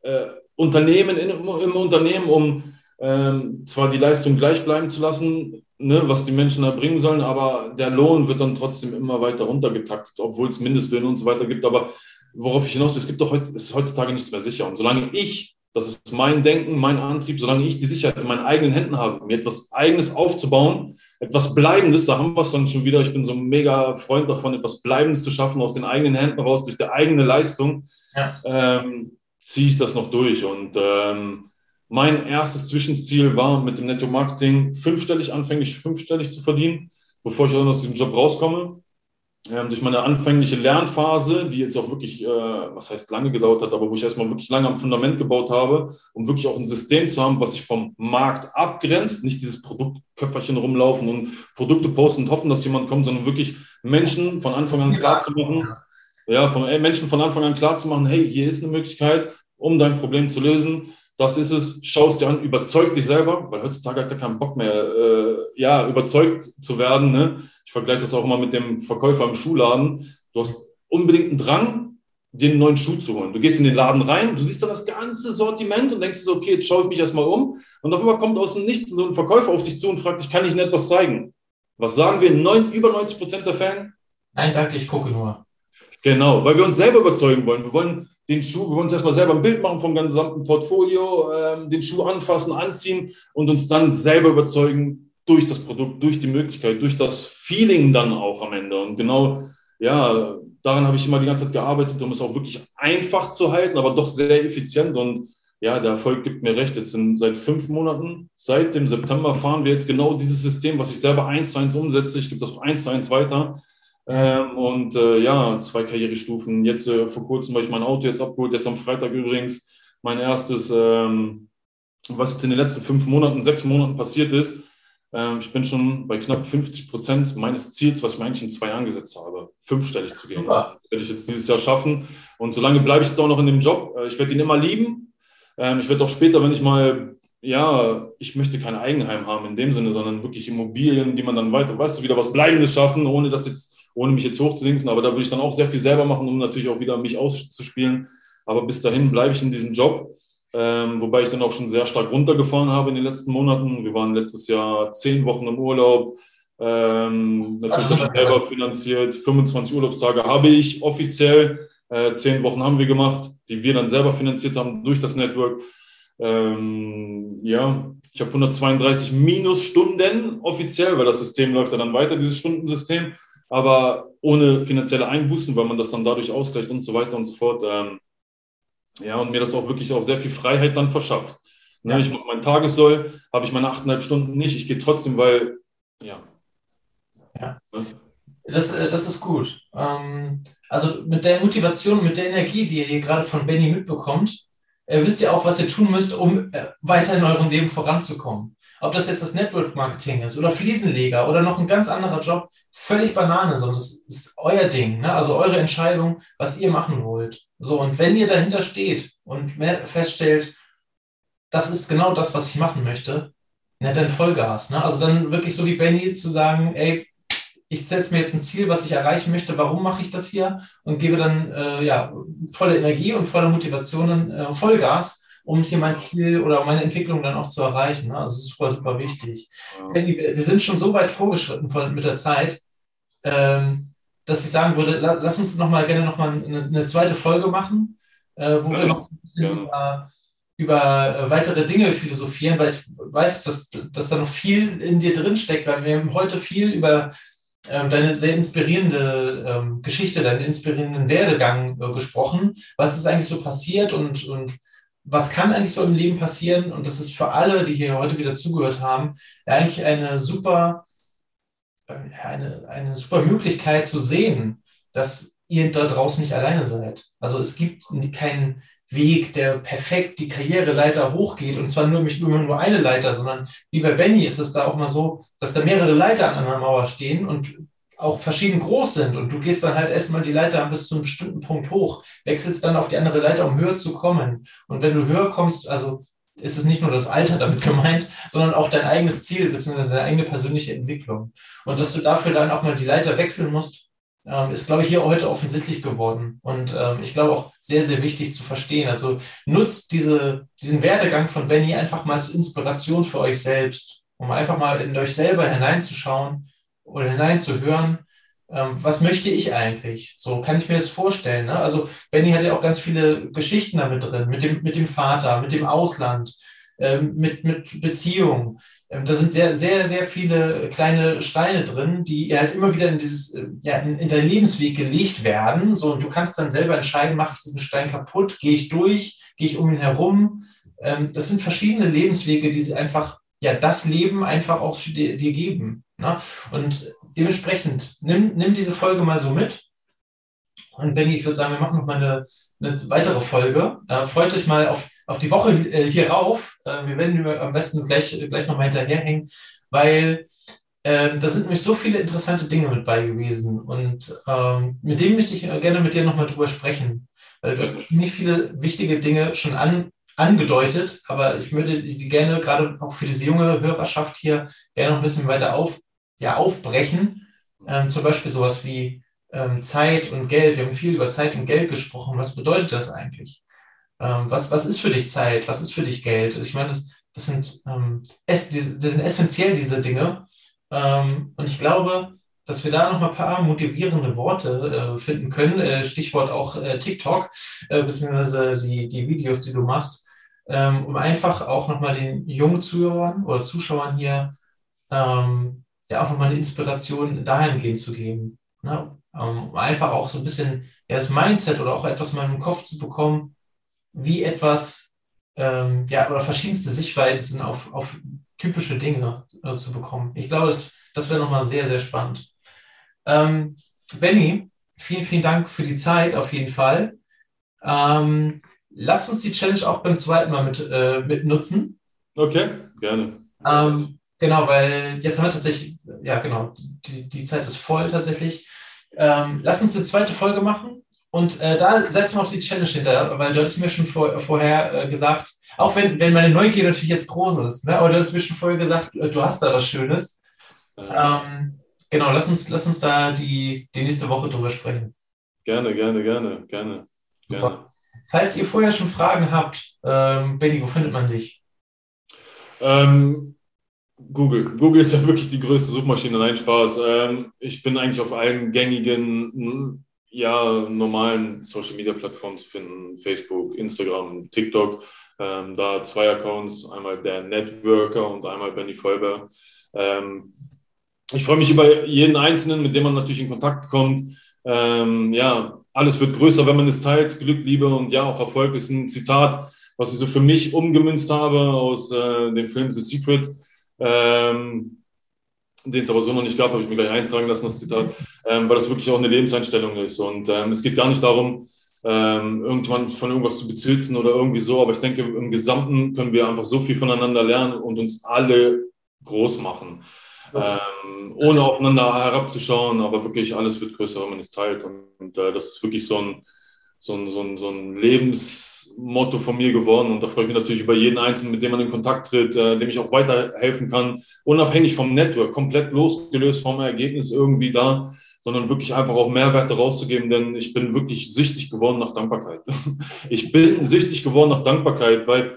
äh, Unternehmen, in, im Unternehmen, um ähm, zwar die Leistung gleich bleiben zu lassen, ne, was die Menschen da bringen sollen, aber der Lohn wird dann trotzdem immer weiter runtergetaktet, obwohl es Mindestlöhne und so weiter gibt. Aber worauf ich hinaus will, es gibt doch heute, ist heutzutage nichts mehr sicher. Und solange ich, das ist mein Denken, mein Antrieb, solange ich die Sicherheit in meinen eigenen Händen habe, mir etwas Eigenes aufzubauen, etwas Bleibendes, da haben wir es dann schon wieder, ich bin so ein mega Freund davon, etwas Bleibendes zu schaffen, aus den eigenen Händen raus, durch die eigene Leistung, ja. ähm, ziehe ich das noch durch. Und ähm, mein erstes Zwischenziel war mit dem Netto-Marketing fünfstellig, anfänglich fünfstellig zu verdienen, bevor ich aus diesem Job rauskomme. Ähm, durch meine anfängliche Lernphase, die jetzt auch wirklich, äh, was heißt lange gedauert hat, aber wo ich erstmal wirklich lange am Fundament gebaut habe, um wirklich auch ein System zu haben, was sich vom Markt abgrenzt, nicht dieses Produktköfferchen rumlaufen und Produkte posten und hoffen, dass jemand kommt, sondern wirklich Menschen von Anfang an klar zu machen, ja, von ey, Menschen von Anfang an klar zu machen, hey, hier ist eine Möglichkeit, um dein Problem zu lösen das ist es, schau es dir an, überzeug dich selber, weil heutzutage hat er keinen Bock mehr, äh, ja, überzeugt zu werden. Ne? Ich vergleiche das auch immer mit dem Verkäufer im Schuhladen. Du hast unbedingt einen Drang, dir einen neuen Schuh zu holen. Du gehst in den Laden rein, du siehst dann das ganze Sortiment und denkst so, okay, jetzt schaue ich mich erstmal um. Und auf einmal kommt aus dem Nichts so ein Verkäufer auf dich zu und fragt dich, kann ich Ihnen etwas zeigen? Was sagen wir in neun, über 90 Prozent der Fällen? Nein, danke, ich gucke nur. Genau, weil wir uns selber überzeugen wollen. Wir wollen den Schuh, wir wollen uns erstmal selber ein Bild machen vom gesamten Portfolio, ähm, den Schuh anfassen, anziehen und uns dann selber überzeugen durch das Produkt, durch die Möglichkeit, durch das Feeling dann auch am Ende. Und genau, ja, daran habe ich immer die ganze Zeit gearbeitet, um es auch wirklich einfach zu halten, aber doch sehr effizient. Und ja, der Erfolg gibt mir recht. Jetzt sind seit fünf Monaten, seit dem September fahren wir jetzt genau dieses System, was ich selber eins zu eins umsetze. Ich gebe das auch eins zu eins weiter. Ähm, und äh, ja, zwei Karrierestufen. Jetzt äh, vor kurzem habe ich mein Auto jetzt abgeholt, jetzt am Freitag übrigens mein erstes, ähm, was jetzt in den letzten fünf Monaten, sechs Monaten passiert ist. Ähm, ich bin schon bei knapp 50 Prozent meines Ziels, was ich mir eigentlich in zwei Jahren gesetzt habe, fünfstellig zu gehen. Super. Das werde ich jetzt dieses Jahr schaffen. Und solange bleibe ich jetzt auch noch in dem Job. Äh, ich werde ihn immer lieben. Ähm, ich werde auch später, wenn ich mal ja, ich möchte kein Eigenheim haben in dem Sinne, sondern wirklich Immobilien, die man dann weiter, weißt du, wieder was Bleibendes schaffen, ohne das jetzt ohne mich jetzt hochzusinken. Aber da würde ich dann auch sehr viel selber machen, um natürlich auch wieder mich auszuspielen. Aber bis dahin bleibe ich in diesem Job. Ähm, wobei ich dann auch schon sehr stark runtergefahren habe in den letzten Monaten. Wir waren letztes Jahr zehn Wochen im Urlaub, ähm, natürlich also, selber finanziert. 25 Urlaubstage habe ich offiziell. Äh, zehn Wochen haben wir gemacht, die wir dann selber finanziert haben durch das Network. Ähm, ja, ich habe 132 Minusstunden offiziell, weil das System läuft dann weiter, dieses Stundensystem aber ohne finanzielle Einbußen, weil man das dann dadurch ausgleicht und so weiter und so fort. Ähm, ja, und mir das auch wirklich auch sehr viel Freiheit dann verschafft. Ne, ja. Ich mache meinen Tagessoll, habe ich meine achteinhalb Stunden nicht, ich gehe trotzdem, weil, ja. Ja. Das, äh, das ist gut. Ähm, also mit der Motivation, mit der Energie, die ihr hier gerade von Benny mitbekommt, äh, wisst ihr auch, was ihr tun müsst, um äh, weiter in eurem Leben voranzukommen. Ob das jetzt das Network Marketing ist oder Fliesenleger oder noch ein ganz anderer Job, völlig Banane, sondern das ist euer Ding, ne? also eure Entscheidung, was ihr machen wollt. So, und wenn ihr dahinter steht und feststellt, das ist genau das, was ich machen möchte, na, dann Vollgas. Ne? Also dann wirklich so wie Benny zu sagen, ey, ich setze mir jetzt ein Ziel, was ich erreichen möchte, warum mache ich das hier und gebe dann äh, ja, volle Energie und volle Motivation, äh, Vollgas, um hier mein Ziel oder meine Entwicklung dann auch zu erreichen. Ne? Also super, super wichtig. Ja. Wir sind schon so weit vorgeschritten von, mit der Zeit, ähm, dass ich sagen würde, la, lass uns noch mal gerne noch mal eine, eine zweite Folge machen, äh, wo ja, wir noch so ein bisschen ja. über, über äh, weitere Dinge philosophieren, weil ich weiß, dass, dass da noch viel in dir drin steckt, weil wir haben heute viel über ähm, deine sehr inspirierende ähm, Geschichte, deinen inspirierenden Werdegang äh, gesprochen. Was ist eigentlich so passiert und, und was kann eigentlich so im Leben passieren? Und das ist für alle, die hier heute wieder zugehört haben, eigentlich eine super, äh, eine, eine super Möglichkeit zu sehen, dass ihr da draußen nicht alleine seid. Also es gibt keinen Weg, der perfekt die Karriereleiter hochgeht und zwar nur nicht immer nur eine Leiter, sondern wie bei Benny ist es da auch mal so, dass da mehrere Leiter an einer Mauer stehen und auch verschieden groß sind und du gehst dann halt erstmal die Leiter bis zu einem bestimmten Punkt hoch, wechselst dann auf die andere Leiter, um höher zu kommen. Und wenn du höher kommst, also ist es nicht nur das Alter damit gemeint, sondern auch dein eigenes Ziel bzw. deine eigene persönliche Entwicklung. Und dass du dafür dann auch mal die Leiter wechseln musst, ähm, ist, glaube ich, hier heute offensichtlich geworden. Und ähm, ich glaube auch sehr, sehr wichtig zu verstehen. Also nutzt diese, diesen Werdegang von Benny einfach mal zur Inspiration für euch selbst, um einfach mal in euch selber hineinzuschauen oder hineinzuhören. Ähm, was möchte ich eigentlich? So kann ich mir das vorstellen. Ne? Also Benny hat ja auch ganz viele Geschichten damit drin, mit dem, mit dem Vater, mit dem Ausland, ähm, mit, mit Beziehungen. Ähm, da sind sehr, sehr, sehr viele kleine Steine drin, die halt immer wieder in dieses, äh, ja, in, in deinen Lebensweg gelegt werden. So, und du kannst dann selber entscheiden, mache ich diesen Stein kaputt, gehe ich durch, gehe ich um ihn herum. Ähm, das sind verschiedene Lebenswege, die sie einfach, ja, das Leben einfach auch dir, dir geben. Ne? Und dementsprechend, nimm, nimm diese Folge mal so mit. Und Benny, ich würde sagen, wir machen noch mal eine, eine weitere Folge. Äh, freut euch mal auf auf die Woche äh, hier rauf. Äh, wir werden am besten gleich, gleich nochmal hinterherhängen, weil äh, da sind nämlich so viele interessante Dinge mit bei gewesen. Und ähm, mit dem möchte ich gerne mit dir nochmal drüber sprechen, weil du hast ziemlich viele wichtige Dinge schon an, angedeutet, aber ich würde die gerne gerade auch für diese junge Hörerschaft hier gerne noch ein bisschen weiter auf, ja, aufbrechen. Ähm, zum Beispiel sowas wie ähm, Zeit und Geld. Wir haben viel über Zeit und Geld gesprochen. Was bedeutet das eigentlich? Ähm, was, was ist für dich Zeit? Was ist für dich Geld? Ich meine, das, das, sind, ähm, das sind essentiell diese Dinge. Ähm, und ich glaube, dass wir da noch mal ein paar motivierende Worte äh, finden können. Äh, Stichwort auch äh, TikTok, äh, beziehungsweise die, die Videos, die du machst, ähm, um einfach auch noch mal den jungen Zuhörern oder Zuschauern hier ähm, ja auch noch mal eine Inspiration dahingehend zu geben. Ne? Um einfach auch so ein bisschen ja, das Mindset oder auch etwas mal im Kopf zu bekommen, wie etwas, ähm, ja, oder verschiedenste Sichtweisen auf, auf typische Dinge äh, zu bekommen. Ich glaube, das, das wäre nochmal sehr, sehr spannend. Ähm, Benny, vielen, vielen Dank für die Zeit auf jeden Fall. Ähm, lass uns die Challenge auch beim zweiten Mal mit, äh, mit nutzen. Okay, gerne. Ähm, genau, weil jetzt haben wir tatsächlich, ja genau, die, die Zeit ist voll tatsächlich. Ähm, lass uns eine zweite Folge machen und äh, da setzen wir auch die Challenge hinter, weil du hattest mir schon vor, vorher äh, gesagt, auch wenn, wenn meine Neugier natürlich jetzt groß ist, ne? aber du hast mir schon vorher gesagt, äh, du hast da was Schönes. Ähm, genau, lass uns, lass uns da die, die nächste Woche drüber sprechen. Gerne, gerne, gerne, gerne. gerne. Falls ihr vorher schon Fragen habt, ähm, Benny, wo findet man dich? Ähm, Google. Google ist ja wirklich die größte Suchmaschine, nein, Spaß. Ähm, ich bin eigentlich auf allen gängigen ja, normalen Social Media Plattformen zu finden, Facebook, Instagram, TikTok. Ähm, da zwei Accounts, einmal der Networker und einmal Benny Vollber. Ähm, ich freue mich über jeden Einzelnen, mit dem man natürlich in Kontakt kommt. Ähm, ja, alles wird größer, wenn man es teilt. Glück, Liebe und ja, auch Erfolg ist ein Zitat, was ich so für mich umgemünzt habe aus äh, dem Film The Secret. Ähm, den es aber so noch nicht gab, habe ich mir gleich eintragen lassen, das Zitat, ähm, weil das wirklich auch eine Lebenseinstellung ist. Und ähm, es geht gar nicht darum, ähm, irgendwann von irgendwas zu bezilzen oder irgendwie so, aber ich denke, im Gesamten können wir einfach so viel voneinander lernen und uns alle groß machen. Ähm, ohne aufeinander herabzuschauen, aber wirklich alles wird größer, wenn man es teilt. Und, und äh, das ist wirklich so ein, so ein, so ein, so ein Lebensmotto von mir geworden. Und da freue ich mich natürlich über jeden Einzelnen, mit dem man in Kontakt tritt, äh, dem ich auch weiterhelfen kann, unabhängig vom Network, komplett losgelöst vom Ergebnis irgendwie da, sondern wirklich einfach auch Mehrwerte rauszugeben, denn ich bin wirklich süchtig geworden nach Dankbarkeit. Ich bin süchtig geworden nach Dankbarkeit, weil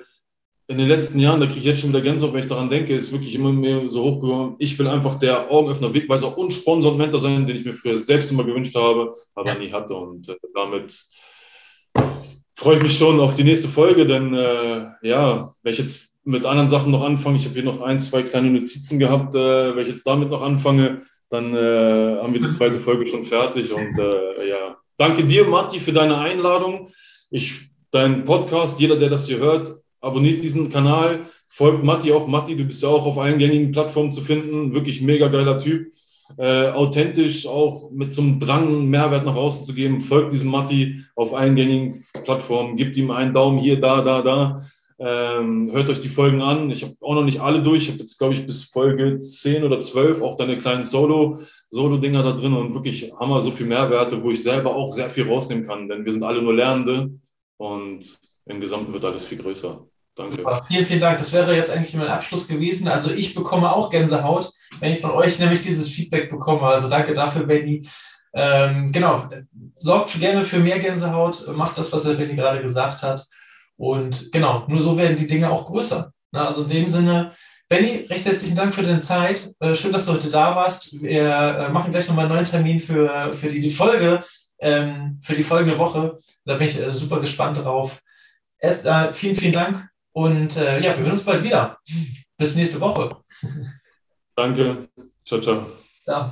in den letzten Jahren, da kriege ich jetzt schon wieder Gänsehaut, wenn ich daran denke, ist wirklich immer mehr so hochgekommen. Ich will einfach der Augenöffner, Wegweiser und Sponsor und Mentor sein, den ich mir früher selbst immer gewünscht habe, aber ja. nie hatte. Und äh, damit freue ich mich schon auf die nächste Folge, denn äh, ja, wenn ich jetzt mit anderen Sachen noch anfange, ich habe hier noch ein, zwei kleine Notizen gehabt, äh, wenn ich jetzt damit noch anfange, dann äh, haben wir die zweite Folge schon fertig. Und äh, ja, danke dir, Matti, für deine Einladung. Ich, dein Podcast, jeder, der das hier hört, abonniert diesen Kanal, folgt Matti auch. Matti, du bist ja auch auf allen gängigen Plattformen zu finden. Wirklich mega geiler Typ. Äh, authentisch, auch mit einem Drang, Mehrwert nach außen zu geben. Folgt diesem Matti auf allen gängigen Plattformen. Gebt ihm einen Daumen hier, da, da, da. Ähm, hört euch die Folgen an. Ich habe auch noch nicht alle durch. Ich habe jetzt, glaube ich, bis Folge 10 oder 12 auch deine kleinen Solo, Solo-Dinger da drin und wirklich wir so viel Mehrwerte, wo ich selber auch sehr viel rausnehmen kann, denn wir sind alle nur Lernende und im Gesamten wird alles viel größer. Danke. Super, vielen, vielen Dank. Das wäre jetzt eigentlich mein Abschluss gewesen. Also ich bekomme auch Gänsehaut, wenn ich von euch nämlich dieses Feedback bekomme. Also danke dafür, Benny. Ähm, genau, sorgt gerne für mehr Gänsehaut, macht das, was der Benny gerade gesagt hat. Und genau, nur so werden die Dinge auch größer. Na, also in dem Sinne, Benny, recht herzlichen Dank für deine Zeit. Äh, schön, dass du heute da warst. Wir äh, machen gleich nochmal einen neuen Termin für, für die, die Folge, ähm, für die folgende Woche. Da bin ich äh, super gespannt drauf. Erst äh, vielen, vielen Dank und äh, ja, wir hören uns bald wieder. Bis nächste Woche. Danke. Ciao, ciao. Ciao.